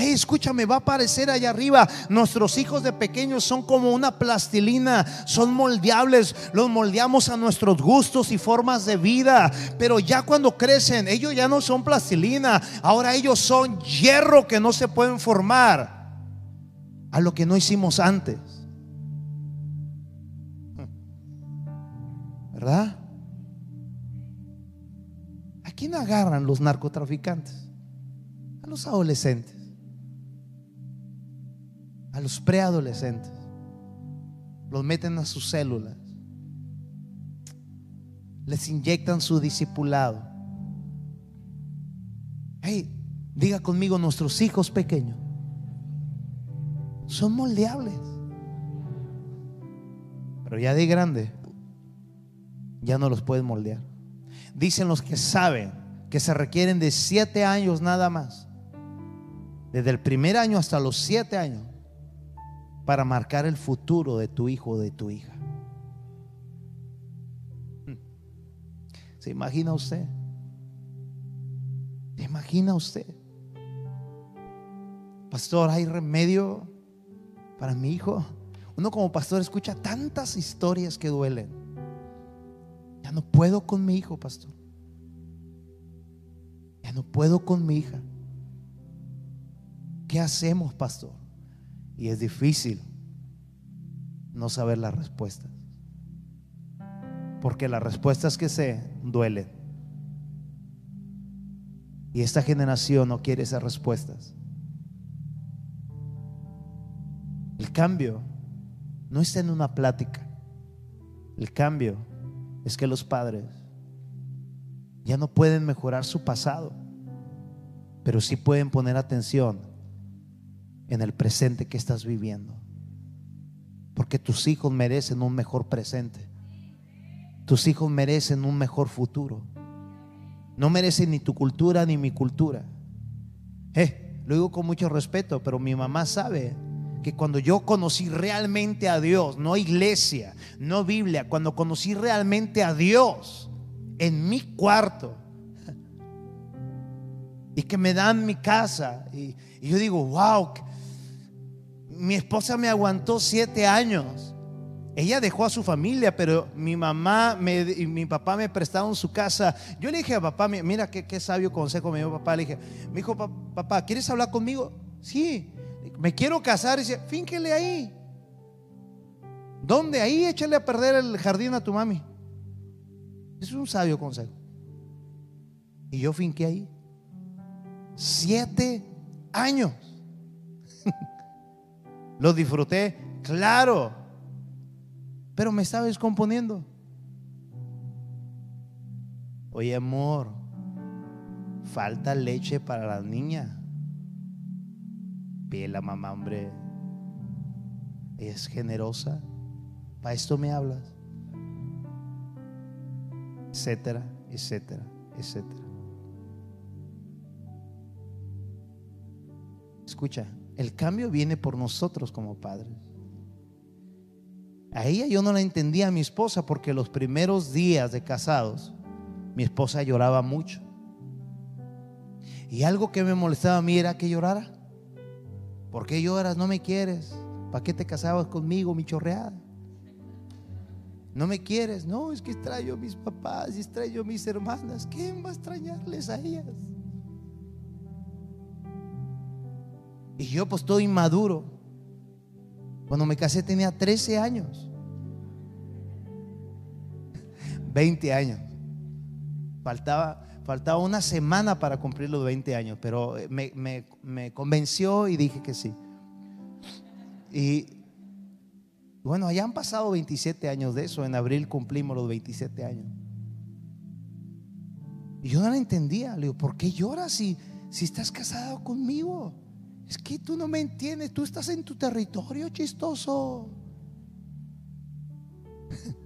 Hey, escúchame, va a aparecer allá arriba. Nuestros hijos de pequeños son como una plastilina, son moldeables, los moldeamos a nuestros gustos y formas de vida. Pero ya cuando crecen, ellos ya no son plastilina, ahora ellos son hierro que no se pueden formar a lo que no hicimos antes. ¿Verdad? ¿A quién agarran los narcotraficantes? A los adolescentes a los preadolescentes. Los meten a sus células. Les inyectan su discipulado. Hey, diga conmigo, nuestros hijos pequeños son moldeables. Pero ya de grande, ya no los pueden moldear. Dicen los que saben que se requieren de siete años nada más. Desde el primer año hasta los siete años para marcar el futuro de tu hijo o de tu hija. Hmm. ¿Se imagina usted? ¿Se imagina usted? Pastor, ¿hay remedio para mi hijo? Uno como pastor escucha tantas historias que duelen. Ya no puedo con mi hijo, pastor. Ya no puedo con mi hija. ¿Qué hacemos, pastor? Y es difícil no saber las respuestas. Porque las respuestas que sé duelen. Y esta generación no quiere esas respuestas. El cambio no está en una plática. El cambio es que los padres ya no pueden mejorar su pasado, pero sí pueden poner atención en el presente que estás viviendo. Porque tus hijos merecen un mejor presente. Tus hijos merecen un mejor futuro. No merecen ni tu cultura ni mi cultura. Eh, lo digo con mucho respeto, pero mi mamá sabe que cuando yo conocí realmente a Dios, no iglesia, no Biblia, cuando conocí realmente a Dios en mi cuarto y que me dan mi casa y, y yo digo, wow, mi esposa me aguantó siete años. Ella dejó a su familia, pero mi mamá y mi papá me prestaron su casa. Yo le dije a papá, mira qué, sabio consejo me dio papá. Le dije, me dijo, papá, ¿quieres hablar conmigo? Sí, me quiero casar. Y dice, fínquele ahí. ¿Dónde? Ahí échale a perder el jardín a tu mami. Es un sabio consejo. Y yo finqué ahí. Siete años. Lo disfruté, claro, pero me estaba descomponiendo. Oye, amor, falta leche para la niña. Pide la mamá, hombre. es generosa. Para esto me hablas. Etcétera, etcétera, etcétera. Escucha, el cambio viene por nosotros como padres. A ella yo no la entendía a mi esposa porque los primeros días de casados mi esposa lloraba mucho. Y algo que me molestaba a mí era que llorara. ¿Por qué lloras? No me quieres. ¿Para qué te casabas conmigo, mi chorreada? No me quieres. No, es que extraño a mis papás y extraño a mis hermanas. ¿Quién va a extrañarles a ellas? Y yo pues todo inmaduro. Cuando me casé tenía 13 años. 20 años. Faltaba, faltaba una semana para cumplir los 20 años, pero me, me convenció y dije que sí. Y bueno, allá han pasado 27 años de eso. En abril cumplimos los 27 años. Y yo no la entendía. Le digo, ¿por qué lloras si, si estás casado conmigo? Es que tú no me entiendes, tú estás en tu territorio chistoso.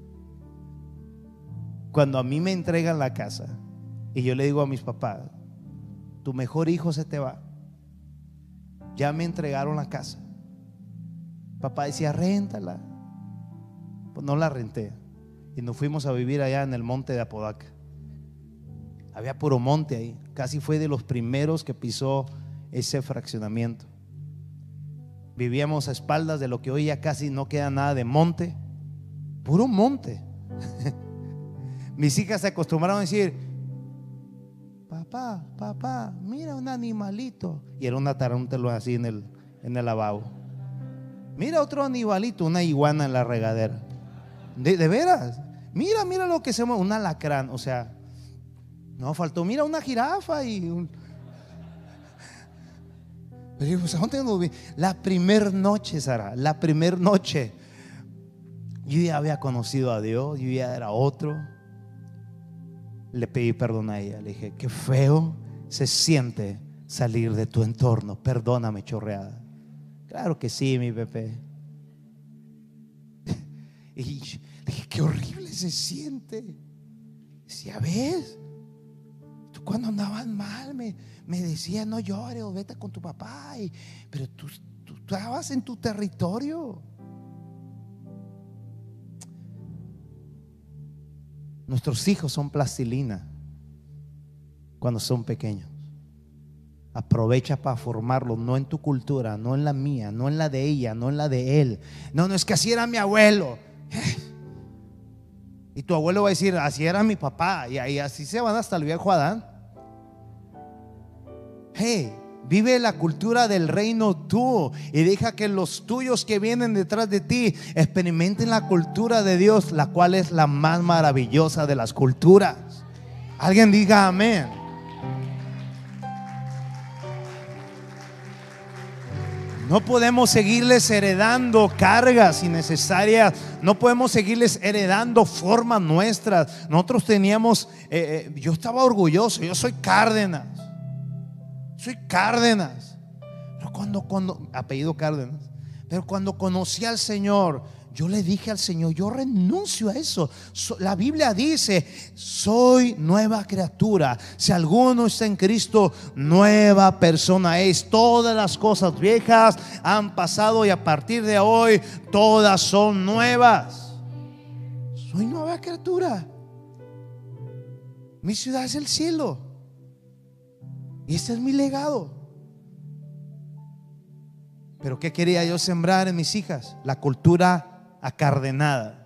Cuando a mí me entregan la casa y yo le digo a mis papás, tu mejor hijo se te va, ya me entregaron la casa. Papá decía, réntala. Pues no la renté. Y nos fuimos a vivir allá en el monte de Apodaca. Había puro monte ahí. Casi fue de los primeros que pisó ese fraccionamiento. Vivíamos a espaldas de lo que hoy ya casi no queda nada de monte, puro monte. Mis hijas se acostumbraron a decir, papá, papá, mira un animalito. Y era una tarántula así en el, en el lavabo. Mira otro animalito, una iguana en la regadera. De, de veras. Mira, mira lo que se llama un alacrán. O sea, no faltó. Mira una jirafa y un, la primer noche, Sara, la primer noche, yo ya había conocido a Dios, yo ya era otro. Le pedí perdón a ella, le dije, qué feo se siente salir de tu entorno, perdóname, chorreada. Claro que sí, mi Pepe. Y dije, qué horrible se siente. Decía, ¿ves? Tú cuando andabas mal me, me decía, no llores o vete con tu papá. pero tú, tú, estabas en tu territorio. Nuestros hijos son plastilina cuando son pequeños. Aprovecha para formarlos, no en tu cultura, no en la mía, no en la de ella, no en la de él. No, no es que así era mi abuelo. Y tu abuelo va a decir, así era mi papá. Y así se van hasta el viejo Adán. Hey, vive la cultura del reino tú y deja que los tuyos que vienen detrás de ti experimenten la cultura de Dios, la cual es la más maravillosa de las culturas. Alguien diga amén. No podemos seguirles heredando cargas innecesarias. No podemos seguirles heredando formas nuestras. Nosotros teníamos, eh, eh, yo estaba orgulloso, yo soy Cárdenas. Soy Cárdenas. Pero cuando, cuando, apellido Cárdenas. Pero cuando conocí al Señor, yo le dije al Señor, yo renuncio a eso. La Biblia dice, soy nueva criatura. Si alguno está en Cristo, nueva persona es. Todas las cosas viejas han pasado y a partir de hoy todas son nuevas. Soy nueva criatura. Mi ciudad es el cielo. Y este es mi legado. Pero ¿qué quería yo sembrar en mis hijas? La cultura acardenada.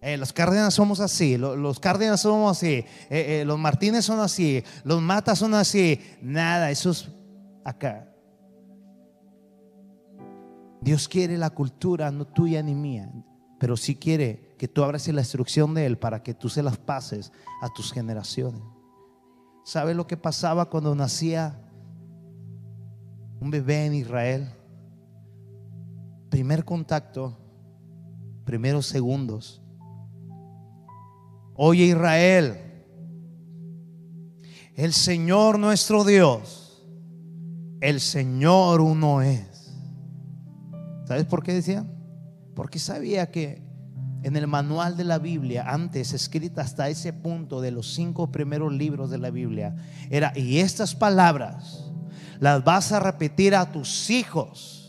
Eh, los Cárdenas somos así, los, Cárdenas somos así, eh, eh, los Martínez son así, los Matas son así. Nada, eso es acá. Dios quiere la cultura, no tuya ni mía, pero sí quiere que tú abras la instrucción de Él para que tú se las pases a tus generaciones. ¿Sabe lo que pasaba cuando nacía un bebé en Israel? Primer contacto primeros segundos. Oye Israel, el Señor nuestro Dios, el Señor uno es. ¿Sabes por qué decía? Porque sabía que en el manual de la Biblia, antes escrita hasta ese punto de los cinco primeros libros de la Biblia, era, y estas palabras las vas a repetir a tus hijos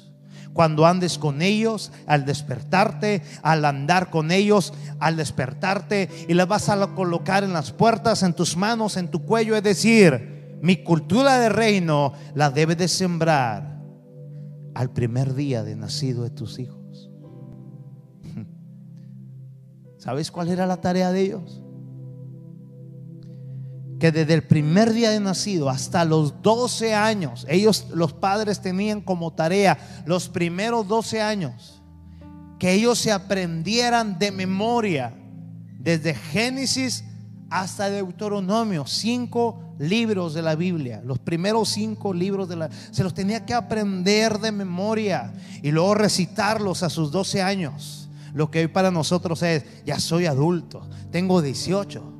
cuando andes con ellos, al despertarte, al andar con ellos, al despertarte, y las vas a colocar en las puertas, en tus manos, en tu cuello. Es decir, mi cultura de reino la debe de sembrar al primer día de nacido de tus hijos. ¿Sabes cuál era la tarea de ellos? que desde el primer día de nacido hasta los 12 años, ellos, los padres tenían como tarea los primeros 12 años, que ellos se aprendieran de memoria, desde Génesis hasta Deuteronomio, cinco libros de la Biblia, los primeros cinco libros de la se los tenía que aprender de memoria y luego recitarlos a sus 12 años. Lo que hoy para nosotros es, ya soy adulto, tengo 18.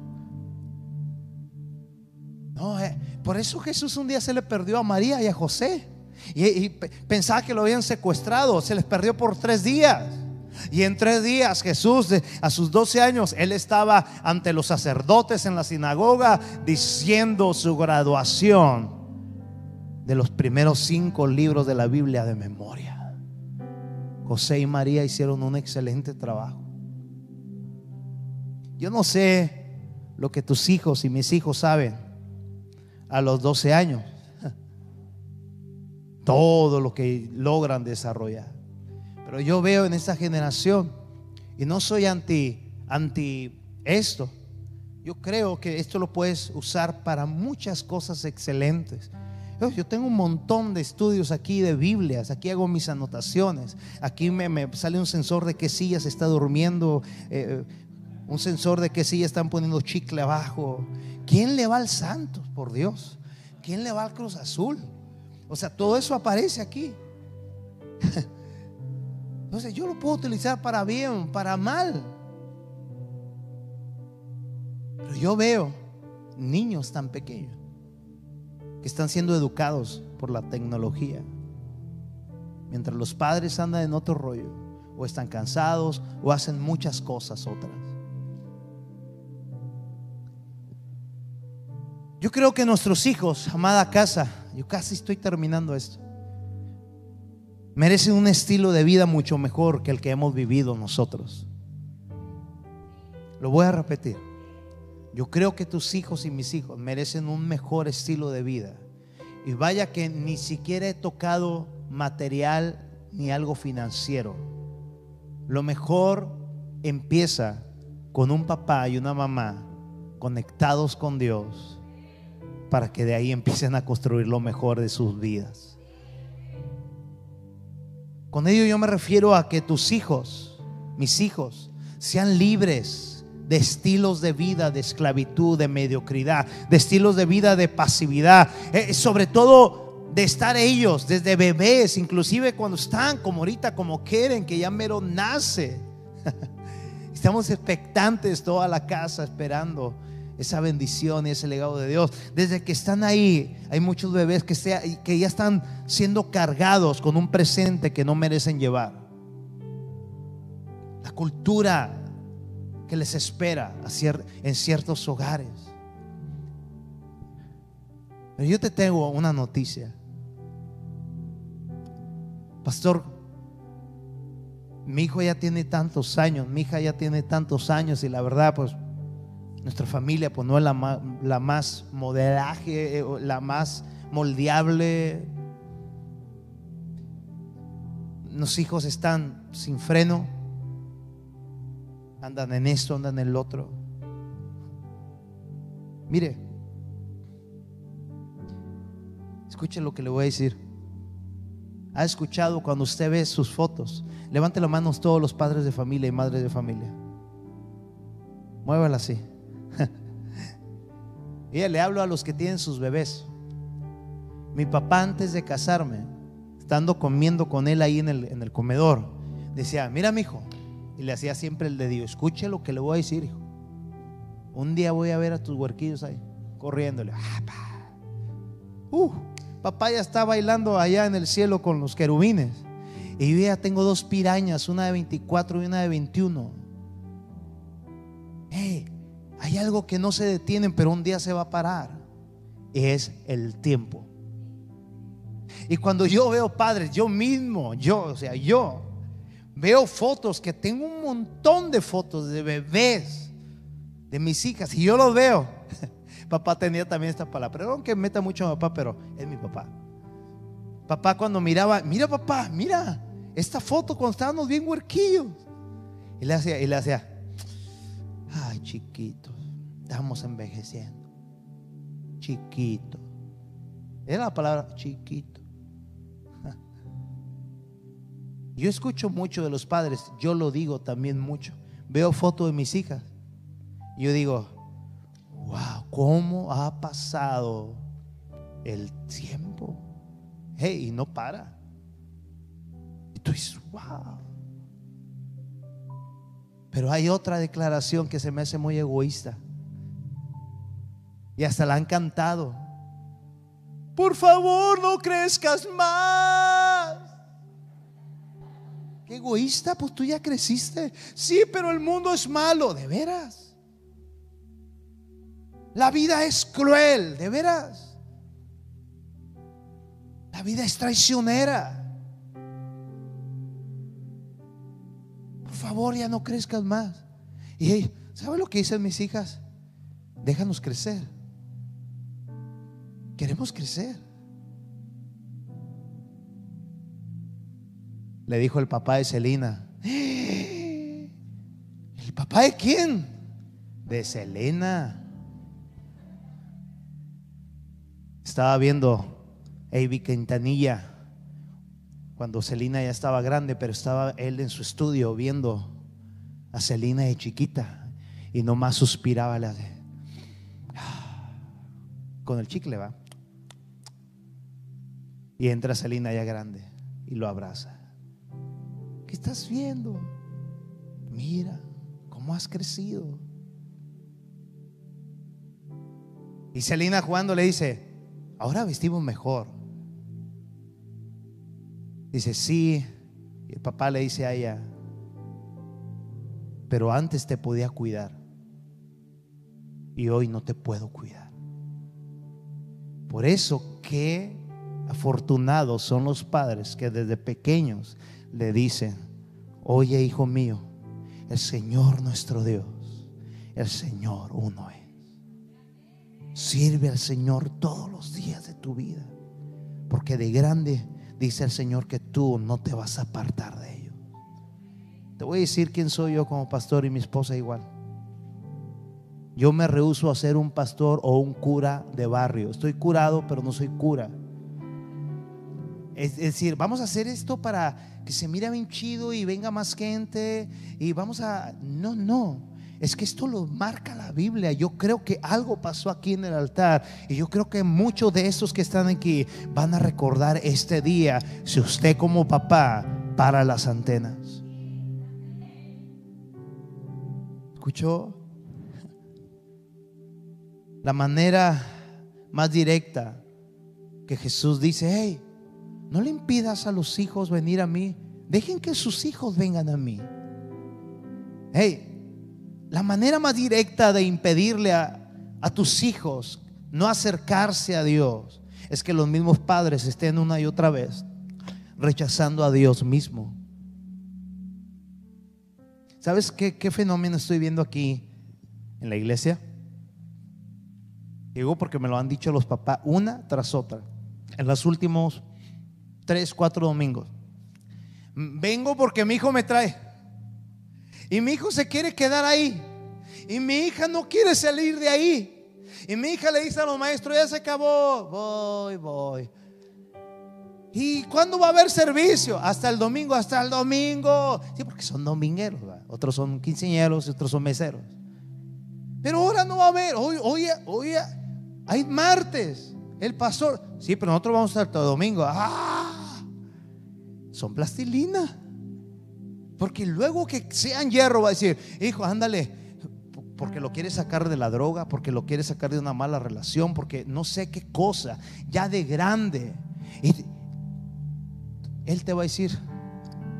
Eh, por eso Jesús un día se le perdió a María y a José. Y, pensaba que lo habían secuestrado. Se les perdió por tres días. Y en tres días Jesús, a sus 12 años, él estaba ante los sacerdotes en la sinagoga diciendo su graduación de los primeros cinco libros de la Biblia de memoria. José y María hicieron un excelente trabajo. Yo no sé lo que tus hijos y mis hijos saben a los 12 años. Todo lo que logran desarrollar. Pero yo veo en esta generación, y no soy anti, anti esto, yo creo que esto lo puedes usar para muchas cosas excelentes. Yo tengo un montón de estudios aquí de Biblias, aquí hago mis anotaciones, aquí me, sale un sensor de qué silla se está durmiendo, eh, un sensor de qué silla están poniendo chicle abajo, ¿Quién le va al Santos, por Dios? ¿Quién le va al Cruz Azul? O sea, todo eso aparece aquí. Entonces yo lo puedo utilizar para bien, para mal. Pero yo veo niños tan pequeños que están siendo educados por la tecnología. Mientras los padres andan en otro rollo, o están cansados, o hacen muchas cosas otras. Yo creo que nuestros hijos, amada casa, yo casi estoy terminando esto, merecen un estilo de vida mucho mejor que el que hemos vivido nosotros. Lo voy a repetir. Yo creo que tus hijos y mis hijos merecen un mejor estilo de vida. Y vaya que ni siquiera he tocado material ni algo financiero. Lo mejor empieza con un papá y una mamá conectados con Dios para que de ahí empiecen a construir lo mejor de sus vidas. Con ello yo me refiero a que tus hijos, mis hijos, sean libres de estilos de vida de esclavitud, de mediocridad, de estilos de vida de pasividad, eh, sobre todo de estar ellos desde bebés, inclusive cuando están como ahorita, como quieren, que ya mero nace. Estamos expectantes toda la casa esperando esa bendición y ese legado de Dios. Desde que están ahí, hay muchos bebés que, sea, que ya están siendo cargados con un presente que no merecen llevar. La cultura que les espera en ciertos hogares. Pero yo te tengo una noticia. Pastor, mi hijo ya tiene tantos años, mi hija ya tiene tantos años y la verdad, pues nuestra familia pues no es la la más modelaje, eh, la más moldeable. Los hijos están sin freno, andan en esto, andan en el otro. Mire, escuche lo que le voy a decir. ¿Ha escuchado cuando usted ve sus fotos? Levante las manos todos los padres de familia y madres de familia. Muévala así. y le hablo a los que tienen sus bebés. Mi papá antes de casarme, estando comiendo con él ahí en el, en el comedor, decía, mira mi hijo, y le hacía siempre el de Dios, escuche lo que le voy a decir, hijo. Un día voy a ver a tus huerquillos ahí, corriéndole. Ah, uh, papá ya está bailando allá en el cielo con los querubines. Y yo ya tengo dos pirañas, una de 24 y una de 21. Hey, hay algo que no se detienen, pero un día se va a parar. Es el tiempo. Y cuando yo veo padres, yo mismo, yo, o sea, yo veo fotos, que tengo un montón de fotos de bebés, de mis hijas, y yo los veo. Papá tenía también esta palabra, pero aunque meta mucho a papá, pero es mi papá. Papá cuando miraba, mira papá, mira, esta foto cuando estábamos bien huerquillos. Y le hacía, y le hacía, ay chiquito estamos envejeciendo. Chiquito. Era la palabra chiquito. Yo escucho mucho de los padres, yo lo digo también mucho. Veo fotos de mis hijas. Yo digo, wow, ¿cómo ha pasado el tiempo? Hey, y no para. Y tú dices, wow. Pero hay otra declaración que se me hace muy egoísta. Y hasta la han cantado. Por favor, no crezcas más. Egoísta, pues tú ya creciste. Sí, pero el mundo es malo, de veras. La vida es cruel, de veras. La vida es traicionera. Por favor, ya no crezcas más. Y ¿sabe lo que dicen mis hijas? Déjanos crecer. Queremos crecer. Le dijo el papá de Selena. ¿El papá de quién? De Selena. Estaba viendo Avi Quintanilla cuando Selena ya estaba grande, pero estaba él en su estudio viendo a Selena de chiquita y nomás suspiraba la de, con el chicle va. Y entra Selina ya grande y lo abraza. ¿Qué estás viendo? Mira cómo has crecido. Y Selina jugando le dice, ahora vestimos mejor. Dice, sí. Y el papá le dice a ella, pero antes te podía cuidar. Y hoy no te puedo cuidar. Por eso, que Afortunados son los padres que desde pequeños le dicen, oye hijo mío, el Señor nuestro Dios el Señor uno es. Sirve al Señor todos los días de tu vida. Porque de grande dice el Señor que tú no te vas a apartar de ellos. Te voy a decir quién soy yo como pastor y mi esposa igual. Yo me rehuso a ser un pastor o un cura de barrio. Estoy curado, pero no soy cura. Es decir, vamos a hacer esto para que se mire bien chido y venga más gente y vamos a... No, no. Es que esto lo marca la Biblia. Yo creo que algo pasó aquí en el altar. Y yo creo que muchos de estos que están aquí van a recordar este día si usted como papá para las antenas. ¿Escuchó? La manera más directa que Jesús dice, hey, no le impidas a los hijos venir a mí. Dejen que sus hijos vengan a mí. Hey, la manera más directa de impedirle a, tus hijos no acercarse a Dios es que los mismos padres estén una y otra vez rechazando a Dios mismo. ¿Sabes qué, qué fenómeno estoy viendo aquí en la iglesia? Digo porque me lo han dicho los papás una tras otra en los últimos tres, cuatro domingos. Vengo porque mi hijo me trae. Y mi hijo se quiere quedar ahí. Y mi hija no quiere salir de ahí. Y mi hija le dice a los maestros, ya se acabó. Voy, voy. ¿Y cuándo va a haber servicio? Hasta el domingo, hasta el domingo. Sí, porque son domingueros. Otros son quinceañeros y otros son meseros. Pero ahora no va a haber. Hoy, hoy, hoy hay martes. El pastor. Sí, pero nosotros vamos a estar todo domingo. ¡Ah! Son plastilina. Porque luego que sean hierro va a decir, hijo, ándale, porque lo quiere sacar de la droga, porque lo quiere sacar de una mala relación, porque no sé qué cosa, ya de grande. Y él te va a decir,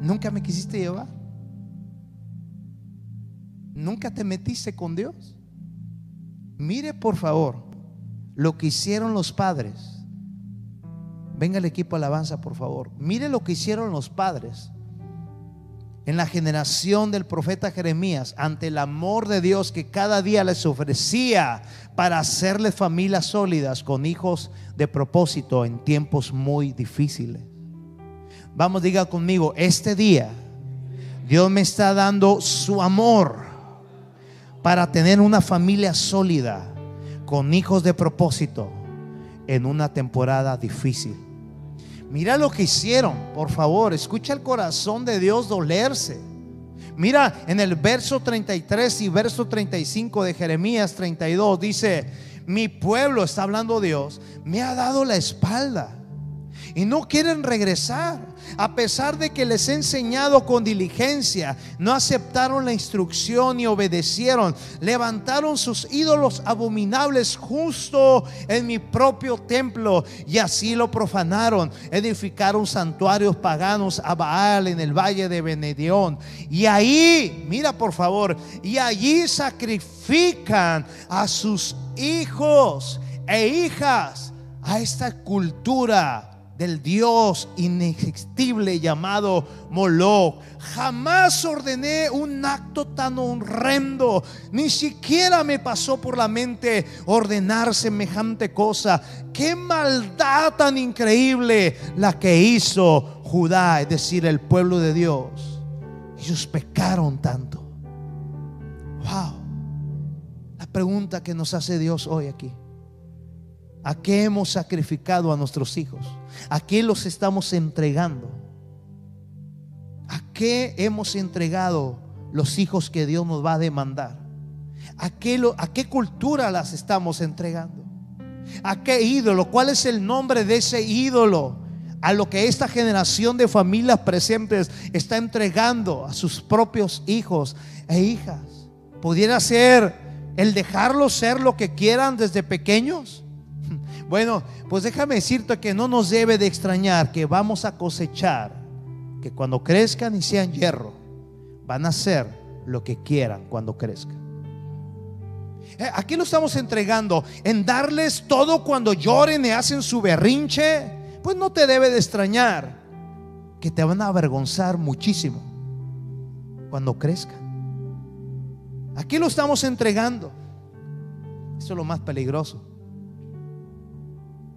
nunca me quisiste llevar. Nunca te metiste con Dios. Mire por favor lo que hicieron los padres. Venga el equipo alabanza, por favor. Mire lo que hicieron los padres en la generación del profeta Jeremías ante el amor de Dios que cada día les ofrecía para hacerles familias sólidas con hijos de propósito en tiempos muy difíciles. Vamos, diga conmigo, este día Dios me está dando su amor para tener una familia sólida con hijos de propósito en una temporada difícil. Mira lo que hicieron, por favor, escucha el corazón de Dios dolerse. Mira en el verso 33 y verso 35 de Jeremías 32 dice, mi pueblo, está hablando Dios, me ha dado la espalda y no quieren regresar. A pesar de que les he enseñado con diligencia, no aceptaron la instrucción y obedecieron. Levantaron sus ídolos abominables justo en mi propio templo y así lo profanaron. Edificaron santuarios paganos a Baal en el valle de Benedión. Y ahí, mira por favor, y allí sacrifican a sus hijos e hijas a esta cultura del Dios inexhaustible llamado Moloch. Jamás ordené un acto tan horrendo, ni siquiera me pasó por la mente ordenar semejante cosa. Qué maldad tan increíble la que hizo Judá, es decir, el pueblo de Dios. Ellos pecaron tanto. Wow. La pregunta que nos hace Dios hoy aquí. ¿A qué hemos sacrificado a nuestros hijos? ¿A qué los estamos entregando? ¿A qué hemos entregado los hijos que Dios nos va a demandar? ¿A qué, ¿A qué cultura las estamos entregando? ¿A qué ídolo? ¿Cuál es el nombre de ese ídolo? A lo que esta generación de familias presentes está entregando a sus propios hijos e hijas. ¿Pudiera ser el dejarlos ser lo que quieran desde pequeños? Bueno, pues déjame decirte que no nos debe de extrañar que vamos a cosechar, que cuando crezcan y sean hierro, van a hacer lo que quieran cuando crezcan. Eh, aquí lo estamos entregando en darles todo cuando lloren y hacen su berrinche. Pues no te debe de extrañar que te van a avergonzar muchísimo cuando crezcan. Aquí lo estamos entregando. Eso es lo más peligroso.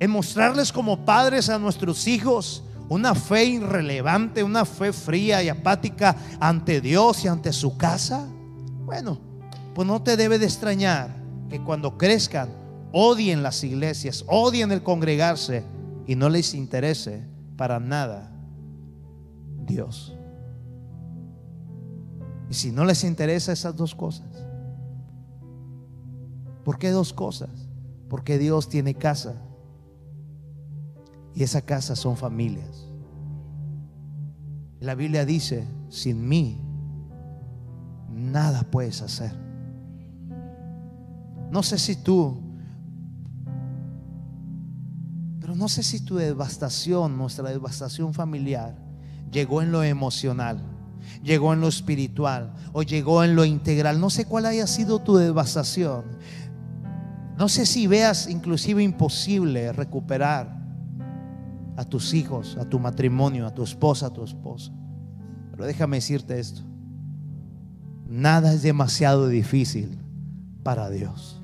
En mostrarles como padres a nuestros hijos una fe irrelevante, una fe fría y apática ante Dios y ante su casa. Bueno, pues no te debe de extrañar que cuando crezcan odien las iglesias, odien el congregarse y no les interese para nada Dios. Y si no les interesa esas dos cosas, ¿por qué dos cosas? Porque Dios tiene casa y esa casa son familias. La Biblia dice, sin mí nada puedes hacer. No sé si tú, pero no sé si tu devastación, nuestra devastación familiar, llegó en lo emocional, llegó en lo espiritual o llegó en lo integral. No sé cuál haya sido tu devastación. No sé si veas inclusive imposible recuperar a tus hijos, a tu matrimonio, a tu esposa, a tu esposa. Pero déjame decirte esto. Nada es demasiado difícil para Dios.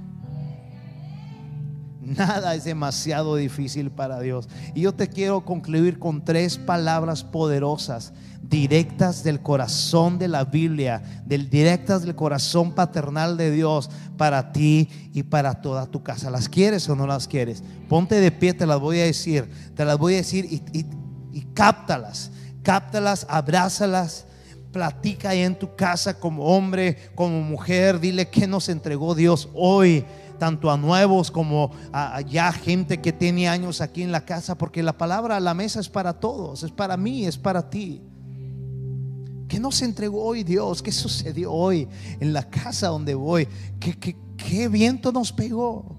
Nada es demasiado difícil para Dios. Y yo te quiero concluir con tres palabras poderosas, directas del corazón de la Biblia, del directas del corazón paternal de Dios para ti y para toda tu casa. ¿Las quieres o no las quieres? Ponte de pie, te las voy a decir, te las voy a decir y, y, y cáptalas, cáptalas, abrázalas platica ahí en tu casa como hombre, como mujer, dile que nos entregó Dios hoy tanto a nuevos como a, ya gente que tiene años aquí en la casa, porque la palabra a la mesa es para todos, es para mí, es para ti. ¿Qué nos entregó hoy Dios? ¿Qué sucedió hoy en la casa donde voy? ¿Qué, qué, qué viento nos pegó?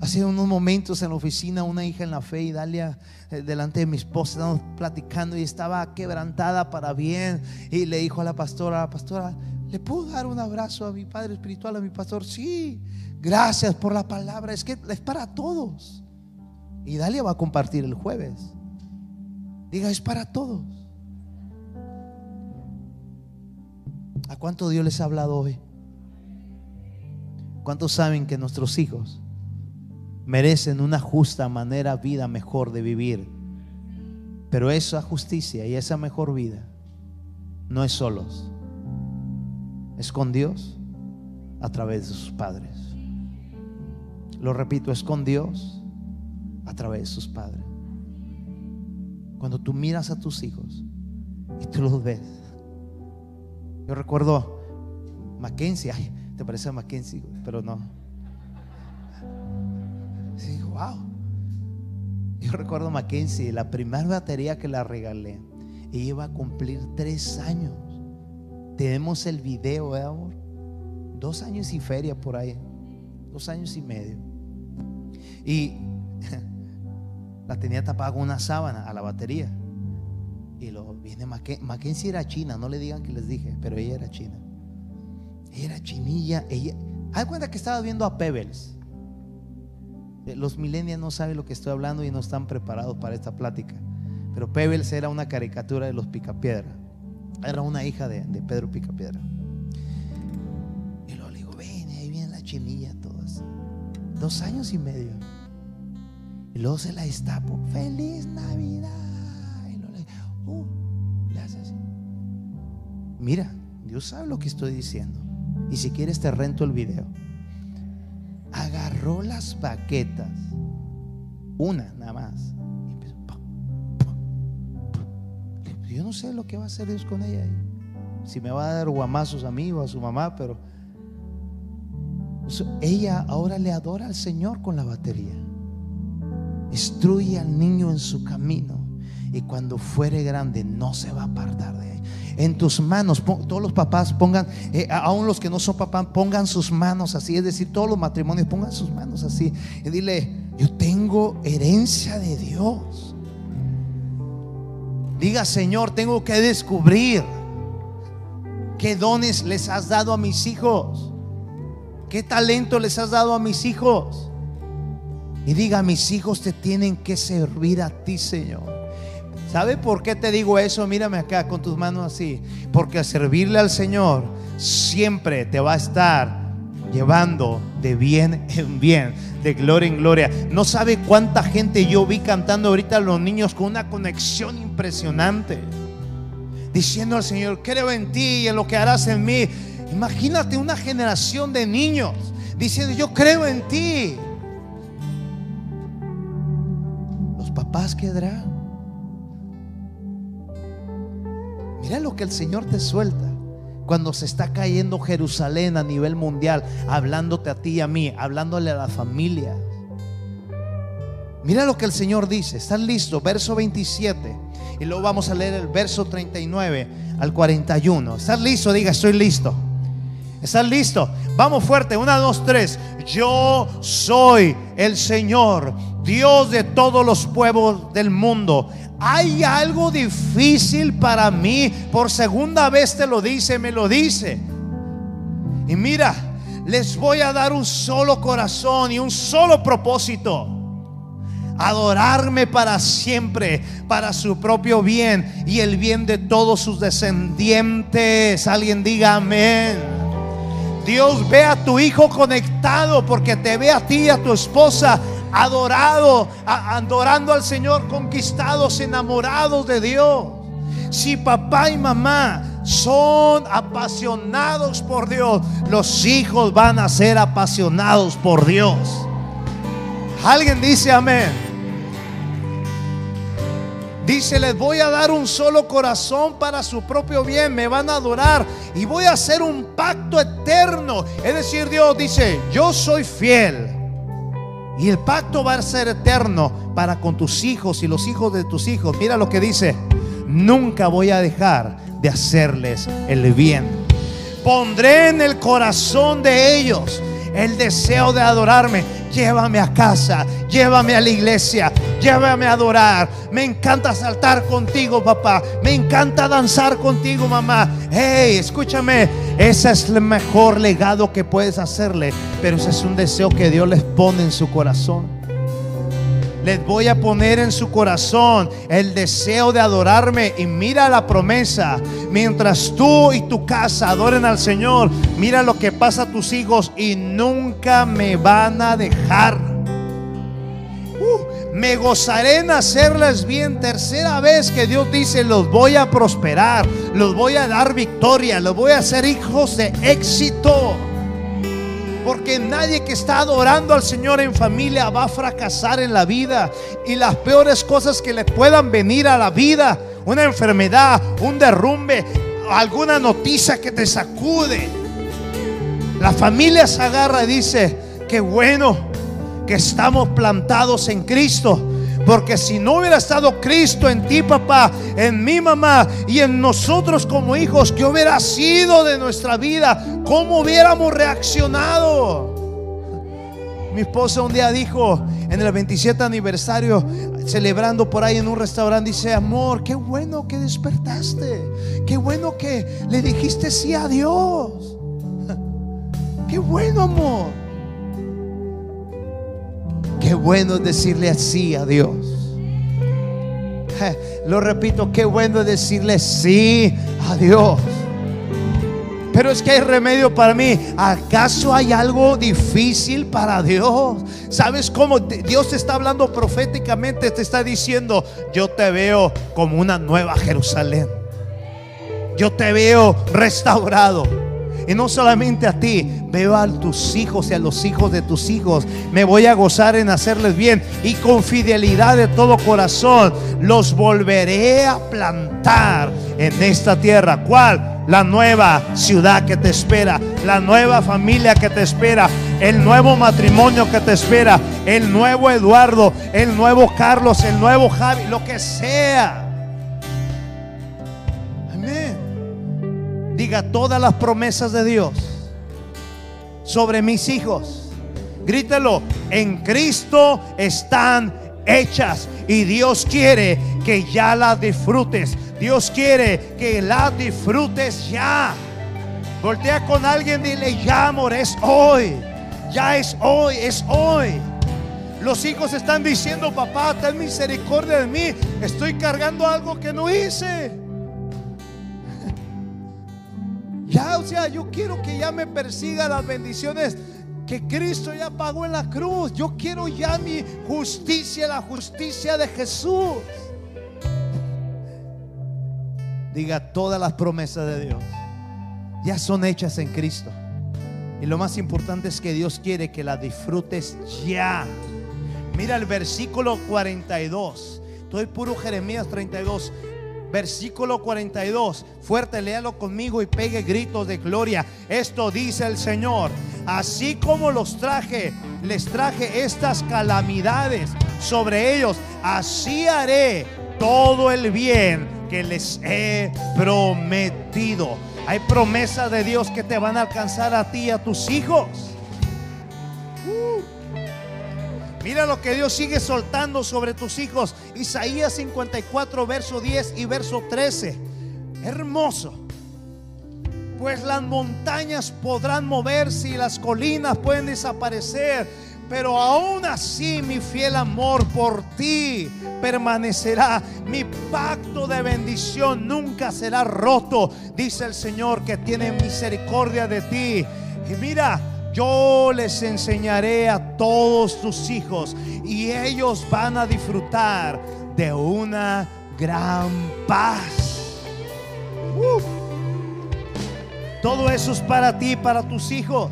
Hace unos momentos en la oficina, una hija en la fe, y Dalia, eh, delante de mi esposa, estábamos platicando y estaba quebrantada para bien. Y le dijo a la pastora, la pastora, ¿Le puedo dar un abrazo a mi Padre Espiritual, a mi pastor? Sí, gracias por la palabra. Es que es para todos. Y Dalia va a compartir el jueves. Diga, es para todos. ¿A cuánto Dios les ha hablado hoy? ¿Cuántos saben que nuestros hijos merecen una justa manera, vida mejor de vivir? Pero esa justicia y esa mejor vida no es solos es con Dios a través de sus padres. Lo repito, es con Dios a través de sus padres. Cuando tú miras a tus hijos y tú los ves. Yo recuerdo Mackenzie, ay, te parece a Mackenzie, pero no. Sí, wow. Yo recuerdo Mackenzie, la primera batería que la regalé, ella iba a cumplir tres años. Tenemos el video, ¿eh, amor? Dos años y feria por ahí. Dos años y medio. Y la tenía tapada con una sábana a la batería. Y lo viene Mackenzie. era china, no le digan que les dije, pero ella era china. Ella era chinilla. Ella. Hay cuenta que estaba viendo a Pebbles. Eh, los millennials no saben lo que estoy hablando y no están preparados para esta plática. Pero Pebbles era una caricatura de los picapiedra. Era una hija de, Pedro Picapiedra. Y luego le digo, ven, ahí viene la chinilla, todas. Dos años y medio. Y luego se la destapo. Feliz Navidad. Mira, Dios sabe lo que estoy diciendo. Y si quieres te rento el video. Agarró las baquetas. Una nada más yo no sé lo que va a hacer Dios con ella. Si me va a dar guamazos a mí o a su mamá, pero ella ahora le adora al Señor con la batería. Instruye al niño en su camino y cuando fuere grande no se va a apartar de él. En tus manos, todos los papás pongan, eh, aún los que no son papás, pongan sus manos así, es decir, todos los matrimonios pongan sus manos así y dile, yo tengo herencia de Dios. Diga, Señor, tengo que descubrir qué dones les has dado a mis hijos, qué talento les has dado a mis hijos. Y diga, mis hijos te tienen que servir a ti, Señor. ¿Sabe por qué te digo eso? Mírame acá con tus manos así. Porque servirle al Señor siempre te va a estar llevando de bien en bien, de gloria en gloria. No sabe cuánta gente yo vi cantando ahorita a los niños con una conexión impresionante. Diciendo al Señor, creo en ti y en lo que harás en mí. Imagínate una generación de niños diciendo, yo creo en ti. Los papás quedarán. Mira lo que el Señor te suelta cuando se está cayendo Jerusalén a nivel mundial, hablándote a ti y a mí, hablándole a la familia. Mira lo que el Señor dice. ¿Estás listo? Verso 27. Y luego vamos a leer el verso 39 al 41. ¿Estás listo? Diga, estoy listo. ¿Estás listo? Vamos fuerte. Una, dos, tres. Yo soy el Señor, Dios de todos los pueblos del mundo. ¿Hay algo difícil para mí? Por segunda vez te lo dice, me lo dice. Y mira, les voy a dar un solo corazón y un solo propósito. Adorarme para siempre, para su propio bien y el bien de todos sus descendientes. Alguien diga amén. Dios ve a tu hijo conectado porque te ve a ti y a tu esposa adorado, adorando al Señor, conquistados, enamorados de Dios. Si papá y mamá son apasionados por Dios, los hijos van a ser apasionados por Dios. Alguien dice amén. Dice, les voy a dar un solo corazón para su propio bien, me van a adorar y voy a hacer un pacto eterno. Es decir, Dios dice, yo soy fiel y el pacto va a ser eterno para con tus hijos y los hijos de tus hijos. Mira lo que dice. Nunca voy a dejar de hacerles el bien. Pondré en el corazón de ellos el deseo de adorarme. Llévame a casa, llévame a la iglesia, llévame a adorar. Me encanta saltar contigo, papá. Me encanta danzar contigo, mamá. Hey, escúchame. Ese es el mejor legado que puedes hacerle. Pero ese es un deseo que Dios les pone en su corazón. Les voy a poner en su corazón el deseo de adorarme. Y mira la promesa. Mientras tú y tu casa adoren al Señor, mira lo que pasa a tus hijos y nunca me van a dejar. Me gozaré en hacerles bien. Tercera vez que Dios dice, los voy a prosperar, los voy a dar victoria, los voy a hacer hijos de éxito. Porque nadie que está adorando al Señor en familia va a fracasar en la vida. Y las peores cosas que le puedan venir a la vida, una enfermedad, un derrumbe, alguna noticia que te sacude. La familia se agarra y dice, qué bueno, que estamos plantados en Cristo. Porque si no hubiera estado Cristo en ti, papá, en mi mamá y en nosotros como hijos, ¿qué hubiera sido de nuestra vida? ¿Cómo hubiéramos reaccionado? Mi esposa un día dijo en el 27 aniversario, celebrando por ahí en un restaurante, dice, amor, qué bueno que despertaste, qué bueno que le dijiste sí a Dios. Qué bueno, amor. Qué bueno es decirle así a Dios. Lo repito, qué bueno es decirle sí a Dios. Pero es que hay remedio para mí. ¿Acaso hay algo difícil para Dios? ¿Sabes cómo Dios te está hablando proféticamente? Te está diciendo, yo te veo como una nueva Jerusalén. Yo te veo restaurado. Y no solamente a ti, veo a tus hijos y a los hijos de tus hijos. Me voy a gozar en hacerles bien y con fidelidad de todo corazón los volveré a plantar en esta tierra. ¿Cuál? La nueva ciudad que te espera, la nueva familia que te espera, el nuevo matrimonio que te espera, el nuevo Eduardo, el nuevo Carlos, el nuevo Javi, lo que sea. Diga todas las promesas de Dios sobre mis hijos. Grítelo, en Cristo están hechas y Dios quiere que ya las disfrutes. Dios quiere que las disfrutes ya. Voltea con alguien dile, ya amor, es hoy. Ya es hoy, es hoy. Los hijos están diciendo, papá, ten misericordia de mí. Estoy cargando algo que no hice. Ya, o sea, yo quiero que ya me persiga las bendiciones que Cristo ya pagó en la cruz. Yo quiero ya mi justicia, la justicia de Jesús. Diga, todas las promesas de Dios ya son hechas en Cristo. Y lo más importante es que Dios quiere que las disfrutes ya. Mira el versículo 42. Estoy puro Jeremías 32. Versículo 42. Fuerte, léalo conmigo y pegue gritos de gloria. Esto dice el Señor. Así como los traje, les traje estas calamidades sobre ellos. Así haré todo el bien que les he prometido. Hay promesas de Dios que te van a alcanzar a ti y a tus hijos. Mira lo que Dios sigue soltando sobre tus hijos. Isaías 54, verso 10 y verso 13. Hermoso. Pues las montañas podrán moverse y las colinas pueden desaparecer pero aún así mi fiel amor por ti permanecerá. Mi pacto de bendición nunca será roto, dice el Señor que tiene misericordia de ti. Y mira, yo les enseñaré a todos tus hijos y ellos van a disfrutar de una gran paz. Todo eso es para ti, para tus hijos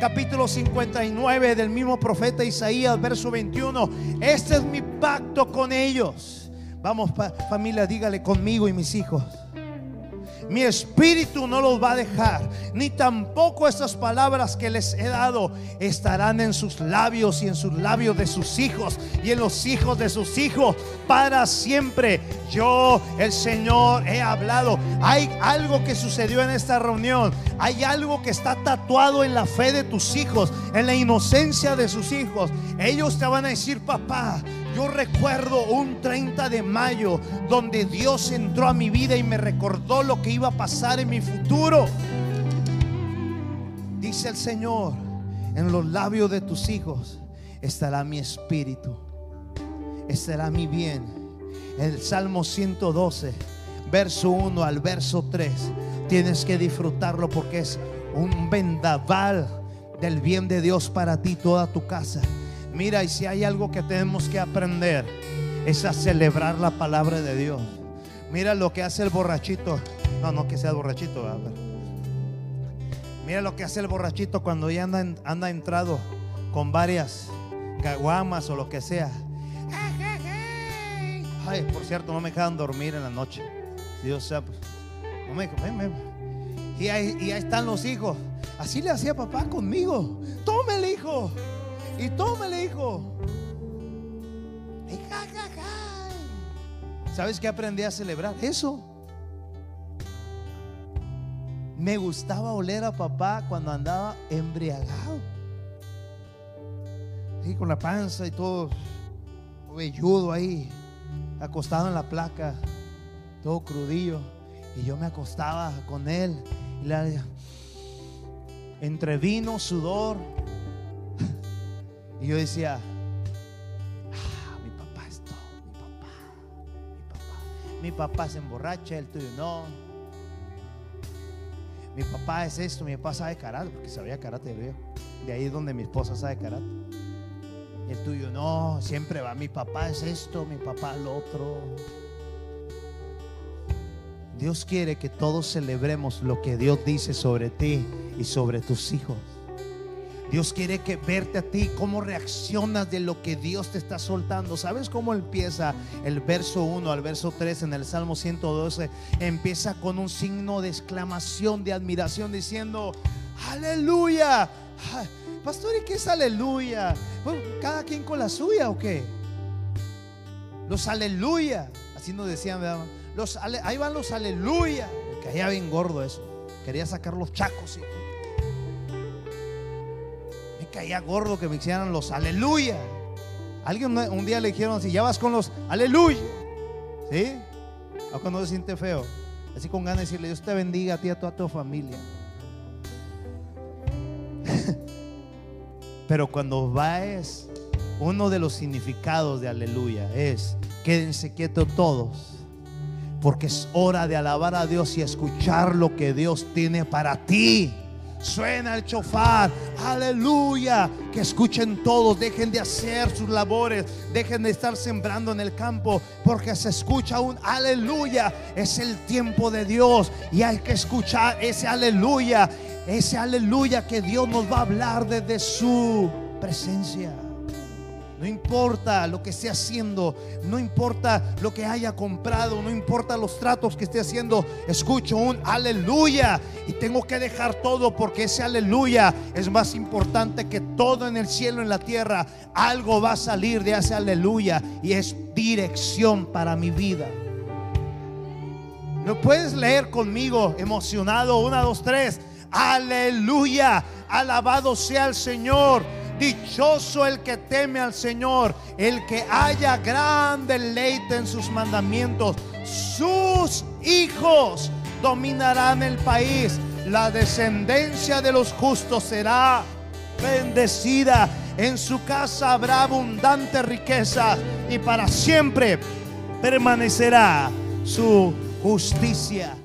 capítulo 59 del mismo profeta Isaías, verso 21. Este es mi pacto con ellos. Vamos, familia, dígale conmigo y mis hijos. Mi espíritu no los va a dejar, ni tampoco estas palabras que les he dado estarán en sus labios y en sus labios de sus hijos y en los hijos de sus hijos para siempre. Yo, el Señor, he hablado. Hay algo que sucedió en esta reunión. Hay algo que está tatuado en la fe de tus hijos, en la inocencia de sus hijos. Ellos te van a decir, papá, yo recuerdo un 30 de mayo donde Dios entró a mi vida y me recordó lo que iba a pasar en mi futuro. Dice el Señor, en los labios de tus hijos estará mi espíritu, estará mi bien. El Salmo 112, verso 1 al verso 3, tienes que disfrutarlo porque es un vendaval del bien de Dios para ti, toda tu casa. Mira, y si hay algo que tenemos que aprender, es a celebrar la palabra de Dios. Mira lo que hace el borrachito. No, no que sea borrachito. Mira lo que hace el borrachito cuando ya anda, entrado con varias caguamas o lo que sea. Ay, por cierto, no me dejan dormir en la noche. Dios sabe. Pues, me, Y, ahí, y ahí están los hijos. Así le hacía papá conmigo. Tome el hijo. Y tómale, hijo. ¿Sabes qué aprendí a celebrar? Eso. Me gustaba oler a papá cuando andaba embriagado. Y con la panza y todo velludo ahí, acostado en la placa, todo crudillo. Y yo me acostaba con él. Y la, entre vino, sudor, y yo decía, ah, mi papá es todo, mi papá, mi papá. Mi papá se emborracha, el tuyo no. Mi papá es esto, mi papá sabe karate, porque sabía karate. De ahí es donde mi esposa sabe karate. El tuyo no, siempre va, mi papá es esto, mi papá lo otro. Dios quiere que todos celebremos lo que Dios dice sobre ti y sobre tus hijos. Dios quiere que verte a ti, cómo reaccionas de lo que Dios te está soltando. ¿Sabes cómo empieza el verso 1 al verso 3 en el Salmo 112? Empieza con un signo de exclamación, de admiración, diciendo, aleluya. Pastor, ¿y qué es aleluya? ¿Cada quien con la suya o qué? Los aleluya. Así nos decían, Los, ahí van los aleluya. Que caía bien gordo eso. Quería sacar los chacos. ¿sí? Caía gordo que me hicieran los aleluya. Alguien un día le dijeron así, ya vas con los aleluya. ¿Sí? O cuando se siente feo. Así con ganas de decirle, Dios te bendiga a ti y a toda tu familia. Pero cuando vas Uno de los significados de aleluya es, quédense quietos todos, porque es hora de alabar a Dios y escuchar lo que Dios tiene para ti. Suena el chofar, aleluya. Que escuchen todos, dejen de hacer sus labores, dejen de estar sembrando en el campo, porque se escucha un aleluya. Es el tiempo de Dios y hay que escuchar ese aleluya, ese aleluya que Dios nos va a hablar desde su presencia. No importa lo que esté haciendo, no importa lo que haya comprado, no importa los tratos que esté haciendo, escucho un aleluya y tengo que dejar todo porque ese aleluya es más importante que todo en el cielo, en la tierra. Algo va a salir de ese aleluya y es dirección para mi vida. ¿Lo puedes leer conmigo emocionado? Una, dos, tres. Aleluya. Alabado sea el Señor. Dichoso el que teme al Señor, el que haya gran deleite en sus mandamientos. Sus hijos dominarán el país. La descendencia de los justos será bendecida. En su casa habrá abundante riqueza y para siempre permanecerá su justicia.